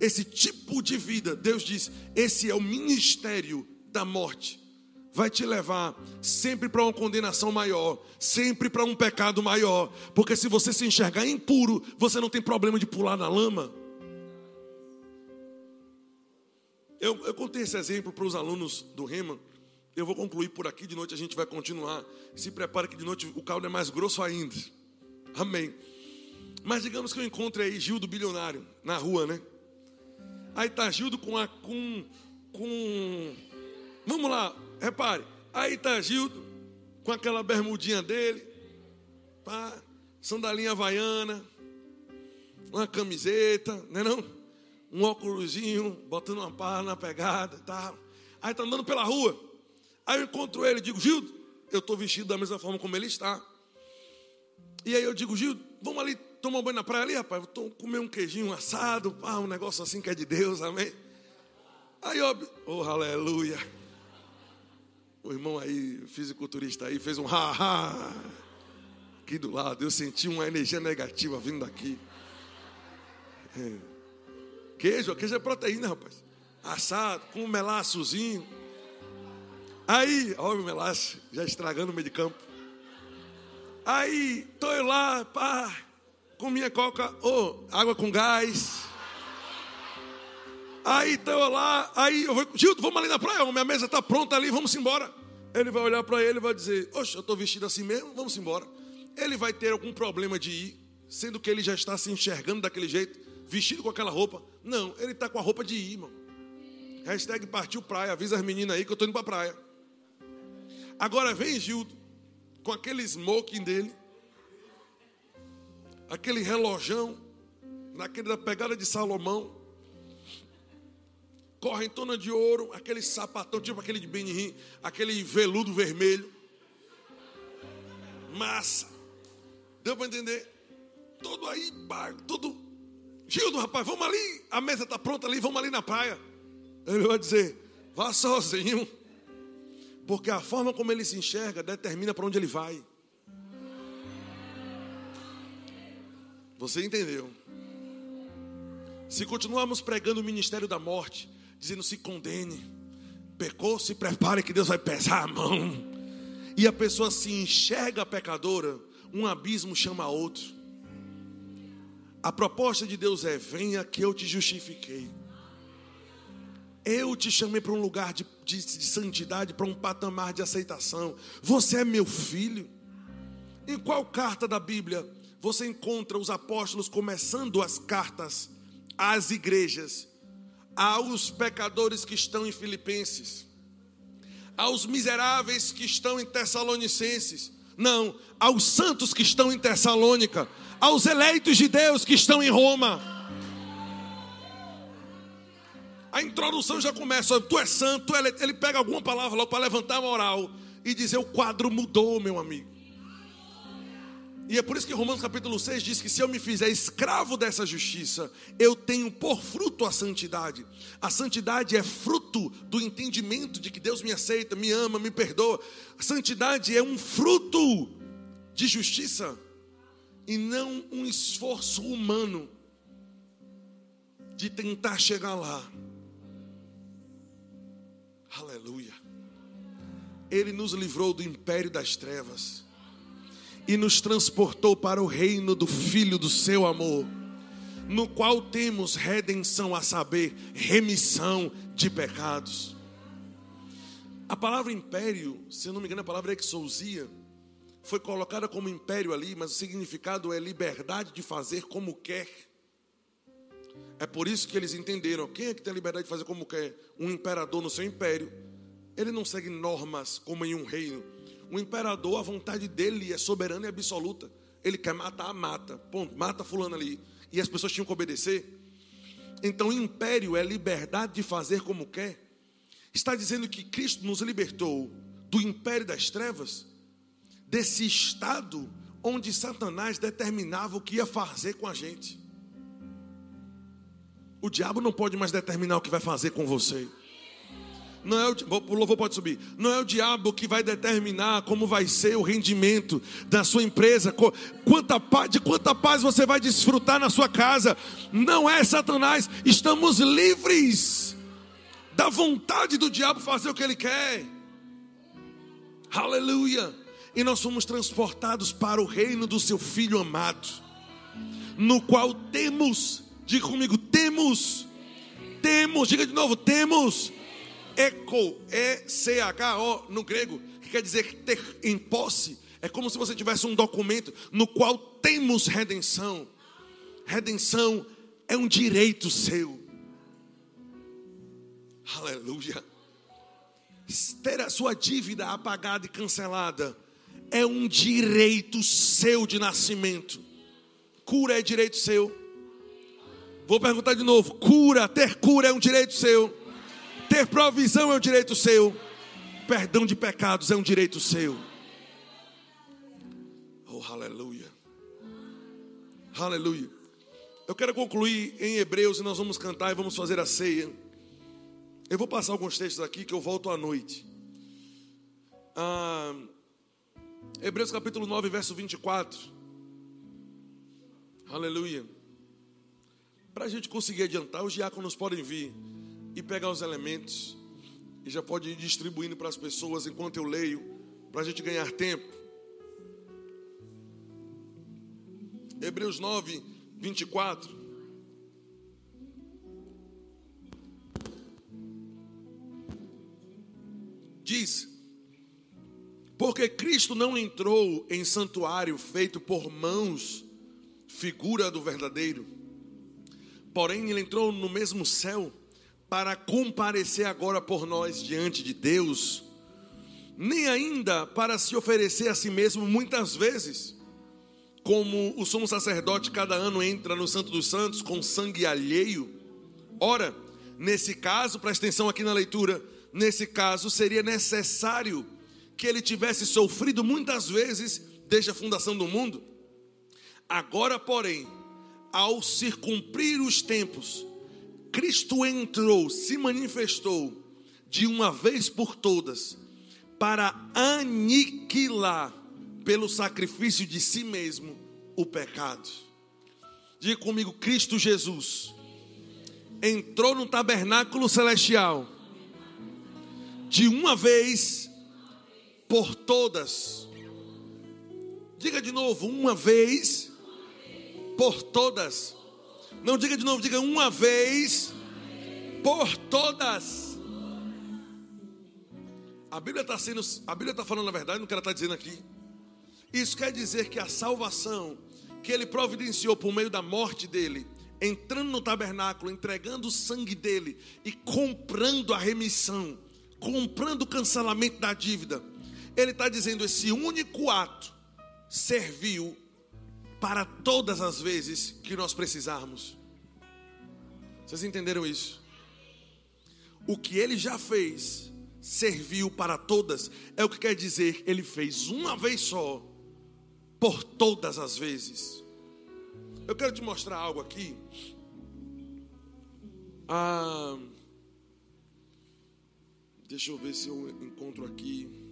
S1: Esse tipo de vida, Deus diz, esse é o ministério da morte. Vai te levar sempre para uma condenação maior, sempre para um pecado maior, porque se você se enxergar impuro, você não tem problema de pular na lama. Eu, eu contei esse exemplo para os alunos do Rema eu vou concluir por aqui, de noite a gente vai continuar. Se prepare que de noite o caldo é mais grosso ainda. Amém. Mas digamos que eu encontre aí Gildo bilionário na rua, né? Aí tá Gildo com a com com Vamos lá, repare. Aí tá Gildo com aquela bermudinha dele, pá, sandalinha havaiana, uma camiseta, né não? Um óculosinho, botando uma pá na pegada e tal. Aí tá andando pela rua. Aí eu encontro ele e digo, Gildo, eu estou vestido da mesma forma como ele está. E aí eu digo, Gildo, vamos ali tomar um banho na praia ali, rapaz. Vou comer um queijinho assado, pá, um negócio assim que é de Deus, amém? Aí eu, oh, aleluia. O irmão aí, fisiculturista aí, fez um ha-ha. Aqui do lado, eu senti uma energia negativa vindo daqui. É. Queijo, queijo é proteína, rapaz. Assado, com um melaçozinho. Aí, olha o melaço, já estragando o meio de campo. Aí, tô eu lá, pá, com minha coca, oh, água com gás. Aí, eu lá, aí eu vou, Gildo, vamos ali na praia, minha mesa está pronta ali, vamos embora. Ele vai olhar para ele e vai dizer, oxe, eu estou vestido assim mesmo, vamos embora. Ele vai ter algum problema de ir, sendo que ele já está se enxergando daquele jeito, vestido com aquela roupa. Não, ele está com a roupa de ir, irmão. Hashtag partiu praia, avisa as meninas aí que eu estou indo para a praia. Agora vem Gildo, com aquele smoking dele, aquele relojão, naquele da pegada de Salomão, correntona de ouro, aquele sapatão, tipo aquele de Benihim, aquele veludo vermelho, massa. Deu para entender? Todo aí, tudo. Gildo, rapaz, vamos ali, a mesa está pronta ali, vamos ali na praia. Ele vai dizer, vá sozinho, porque a forma como ele se enxerga determina para onde ele vai. Você entendeu? Se continuarmos pregando o ministério da morte, dizendo se condene, pecou, se prepare que Deus vai pesar a mão, e a pessoa se enxerga pecadora, um abismo chama outro. A proposta de Deus é: venha que eu te justifiquei. Eu te chamei para um lugar de, de, de santidade, para um patamar de aceitação. Você é meu filho. Em qual carta da Bíblia você encontra os apóstolos começando as cartas às igrejas, aos pecadores que estão em Filipenses, aos miseráveis que estão em Tessalonicenses, não, aos santos que estão em Tessalônica, aos eleitos de Deus que estão em Roma. A introdução já começa, tu é santo, ele pega alguma palavra logo para levantar a moral e dizer: o quadro mudou, meu amigo. E é por isso que Romanos capítulo 6 diz que se eu me fizer escravo dessa justiça, eu tenho por fruto a santidade. A santidade é fruto do entendimento de que Deus me aceita, me ama, me perdoa. A santidade é um fruto de justiça e não um esforço humano de tentar chegar lá. Aleluia. Ele nos livrou do império das trevas e nos transportou para o reino do Filho do seu amor, no qual temos redenção, a saber, remissão de pecados. A palavra império, se eu não me engano, a palavra exousia, foi colocada como império ali, mas o significado é liberdade de fazer como quer. É por isso que eles entenderam: quem é que tem a liberdade de fazer como quer? Um imperador no seu império. Ele não segue normas como em um reino o imperador, a vontade dele é soberana e absoluta. Ele quer matar, mata. Ponto. Mata fulano ali. E as pessoas tinham que obedecer. Então, império é liberdade de fazer como quer. Está dizendo que Cristo nos libertou do império das trevas, desse estado onde Satanás determinava o que ia fazer com a gente. O diabo não pode mais determinar o que vai fazer com você. Não é o, o louvor pode subir. Não é o diabo que vai determinar como vai ser o rendimento da sua empresa, quanta paz, de quanta paz você vai desfrutar na sua casa. Não é Satanás. Estamos livres da vontade do diabo fazer o que ele quer. Aleluia. E nós somos transportados para o reino do seu filho amado, no qual temos, diga comigo, temos, temos, diga de novo, temos Eco, E-C-H-O no grego, que quer dizer ter em posse. É como se você tivesse um documento no qual temos redenção. Redenção é um direito seu. Aleluia. Ter a sua dívida apagada e cancelada é um direito seu de nascimento. Cura é direito seu. Vou perguntar de novo: cura, ter cura é um direito seu. Ter provisão é um direito seu. Perdão de pecados é um direito seu. Oh, aleluia. Aleluia. Eu quero concluir em Hebreus e nós vamos cantar e vamos fazer a ceia. Eu vou passar alguns textos aqui que eu volto à noite. Ah, Hebreus capítulo 9, verso 24. Aleluia. Para a gente conseguir adiantar, os diáconos podem vir e pegar os elementos e já pode ir distribuindo para as pessoas enquanto eu leio, para a gente ganhar tempo. Hebreus 9, 24. Diz: Porque Cristo não entrou em santuário feito por mãos, figura do verdadeiro, porém ele entrou no mesmo céu para comparecer agora por nós diante de Deus, nem ainda para se oferecer a si mesmo muitas vezes, como o sumo sacerdote cada ano entra no Santo dos Santos com sangue alheio? Ora, nesse caso, presta atenção aqui na leitura, nesse caso seria necessário que ele tivesse sofrido muitas vezes desde a fundação do mundo. Agora, porém, ao se cumprir os tempos, Cristo entrou, se manifestou de uma vez por todas para aniquilar pelo sacrifício de si mesmo o pecado. Diga comigo, Cristo Jesus entrou no tabernáculo celestial de uma vez por todas. Diga de novo, uma vez por todas. Não diga de novo, diga uma vez por todas. A Bíblia está sendo, a Bíblia está falando a verdade no que ela está dizendo aqui. Isso quer dizer que a salvação que ele providenciou por meio da morte dele, entrando no tabernáculo, entregando o sangue dele e comprando a remissão, comprando o cancelamento da dívida. Ele está dizendo: esse único ato serviu para todas as vezes que nós precisarmos. Vocês entenderam isso? O que ele já fez serviu para todas, é o que quer dizer, ele fez uma vez só, por todas as vezes. Eu quero te mostrar algo aqui. Ah, deixa eu ver se eu encontro aqui.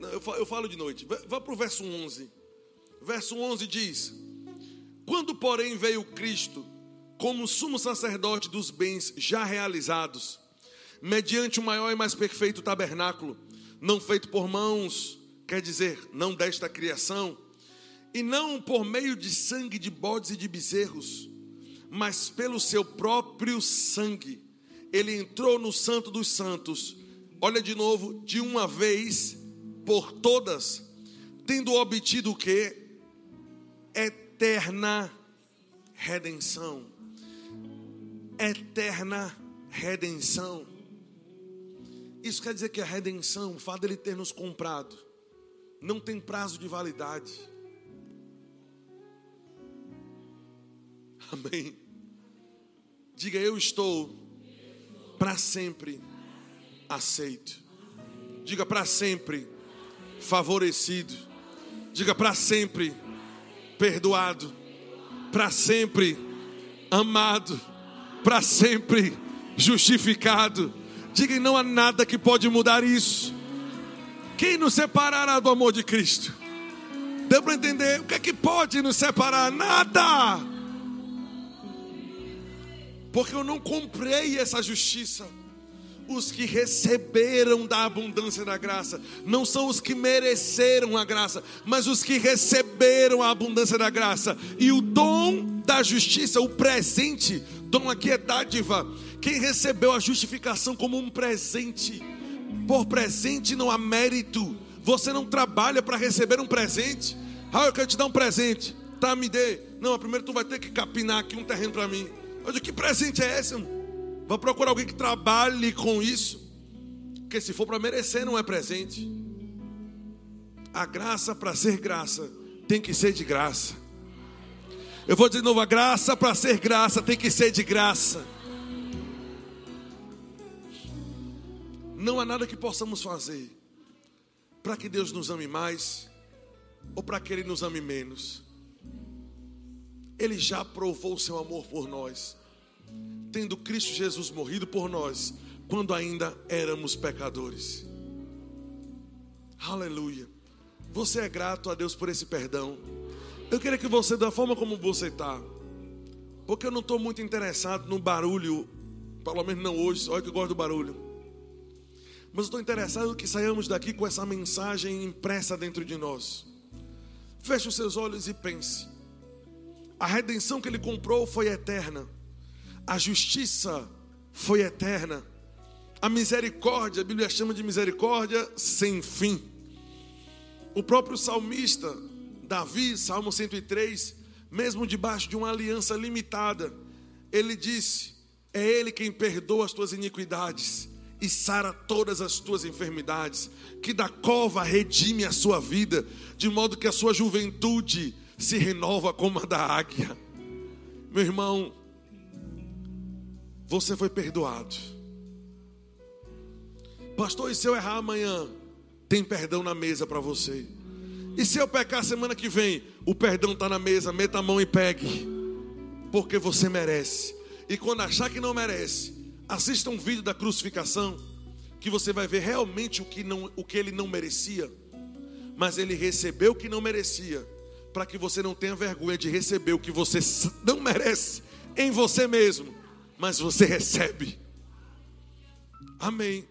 S1: Eu, falo, de noite. Vá para o verso 11. Verso 11 diz: Quando, porém, veio Cristo como sumo sacerdote dos bens já realizados, mediante o maior e mais perfeito tabernáculo, não feito por mãos, quer dizer, não desta criação, e não por meio de sangue de bodes e de bezerros, mas pelo seu próprio sangue, ele entrou no Santo dos Santos, olha de novo, de uma vez por todas, tendo obtido o que? Eterna redenção. Eterna redenção. Isso quer dizer que a redenção, o fato dele ter nos comprado, não tem prazo de validade. Amém. Diga, eu estou para sempre aceito. Diga para sempre favorecido. Diga para sempre perdoado. Para sempre amado. Para sempre justificado. Diga, não há nada que pode mudar isso. Quem nos separará do amor de Cristo? Deu para entender? O que é que pode nos separar? Nada. Porque eu não comprei essa justiça os que receberam da abundância da graça, não são os que mereceram a graça, mas os que receberam a abundância da graça. E o dom da justiça, o presente, dom aqui é dádiva. Quem recebeu a justificação como um presente, por presente não há mérito. Você não trabalha para receber um presente. Ah, eu quero te dar um presente. Tá, me dê. Não, primeiro tu vai ter que capinar aqui um terreno para mim. Eu digo, que presente é esse? Vou procurar alguém que trabalhe com isso. Porque se for para merecer, não é presente. A graça para ser graça tem que ser de graça. Eu vou dizer de novo: a graça para ser graça tem que ser de graça. Não há nada que possamos fazer para que Deus nos ame mais ou para que Ele nos ame menos. Ele já provou o seu amor por nós tendo Cristo Jesus morrido por nós, quando ainda éramos pecadores. Aleluia. Você é grato a Deus por esse perdão. Eu queria que você, da forma como você está, porque eu não estou muito interessado no barulho, pelo menos não hoje, olha que eu gosto do barulho. Mas estou interessado que saiamos daqui com essa mensagem impressa dentro de nós. Feche os seus olhos e pense. A redenção que ele comprou foi eterna. A justiça foi eterna. A misericórdia, a Bíblia chama de misericórdia sem fim. O próprio salmista, Davi, Salmo 103, mesmo debaixo de uma aliança limitada, ele disse: É Ele quem perdoa as tuas iniquidades e sara todas as tuas enfermidades, que da cova redime a sua vida, de modo que a sua juventude se renova como a da águia. Meu irmão, você foi perdoado. Pastor, e se eu errar amanhã? Tem perdão na mesa para você. E se eu pecar semana que vem? O perdão está na mesa, meta a mão e pegue. Porque você merece. E quando achar que não merece, assista um vídeo da crucificação, que você vai ver realmente o que, não, o que ele não merecia. Mas ele recebeu o que não merecia, para que você não tenha vergonha de receber o que você não merece em você mesmo, mas você recebe. Amém.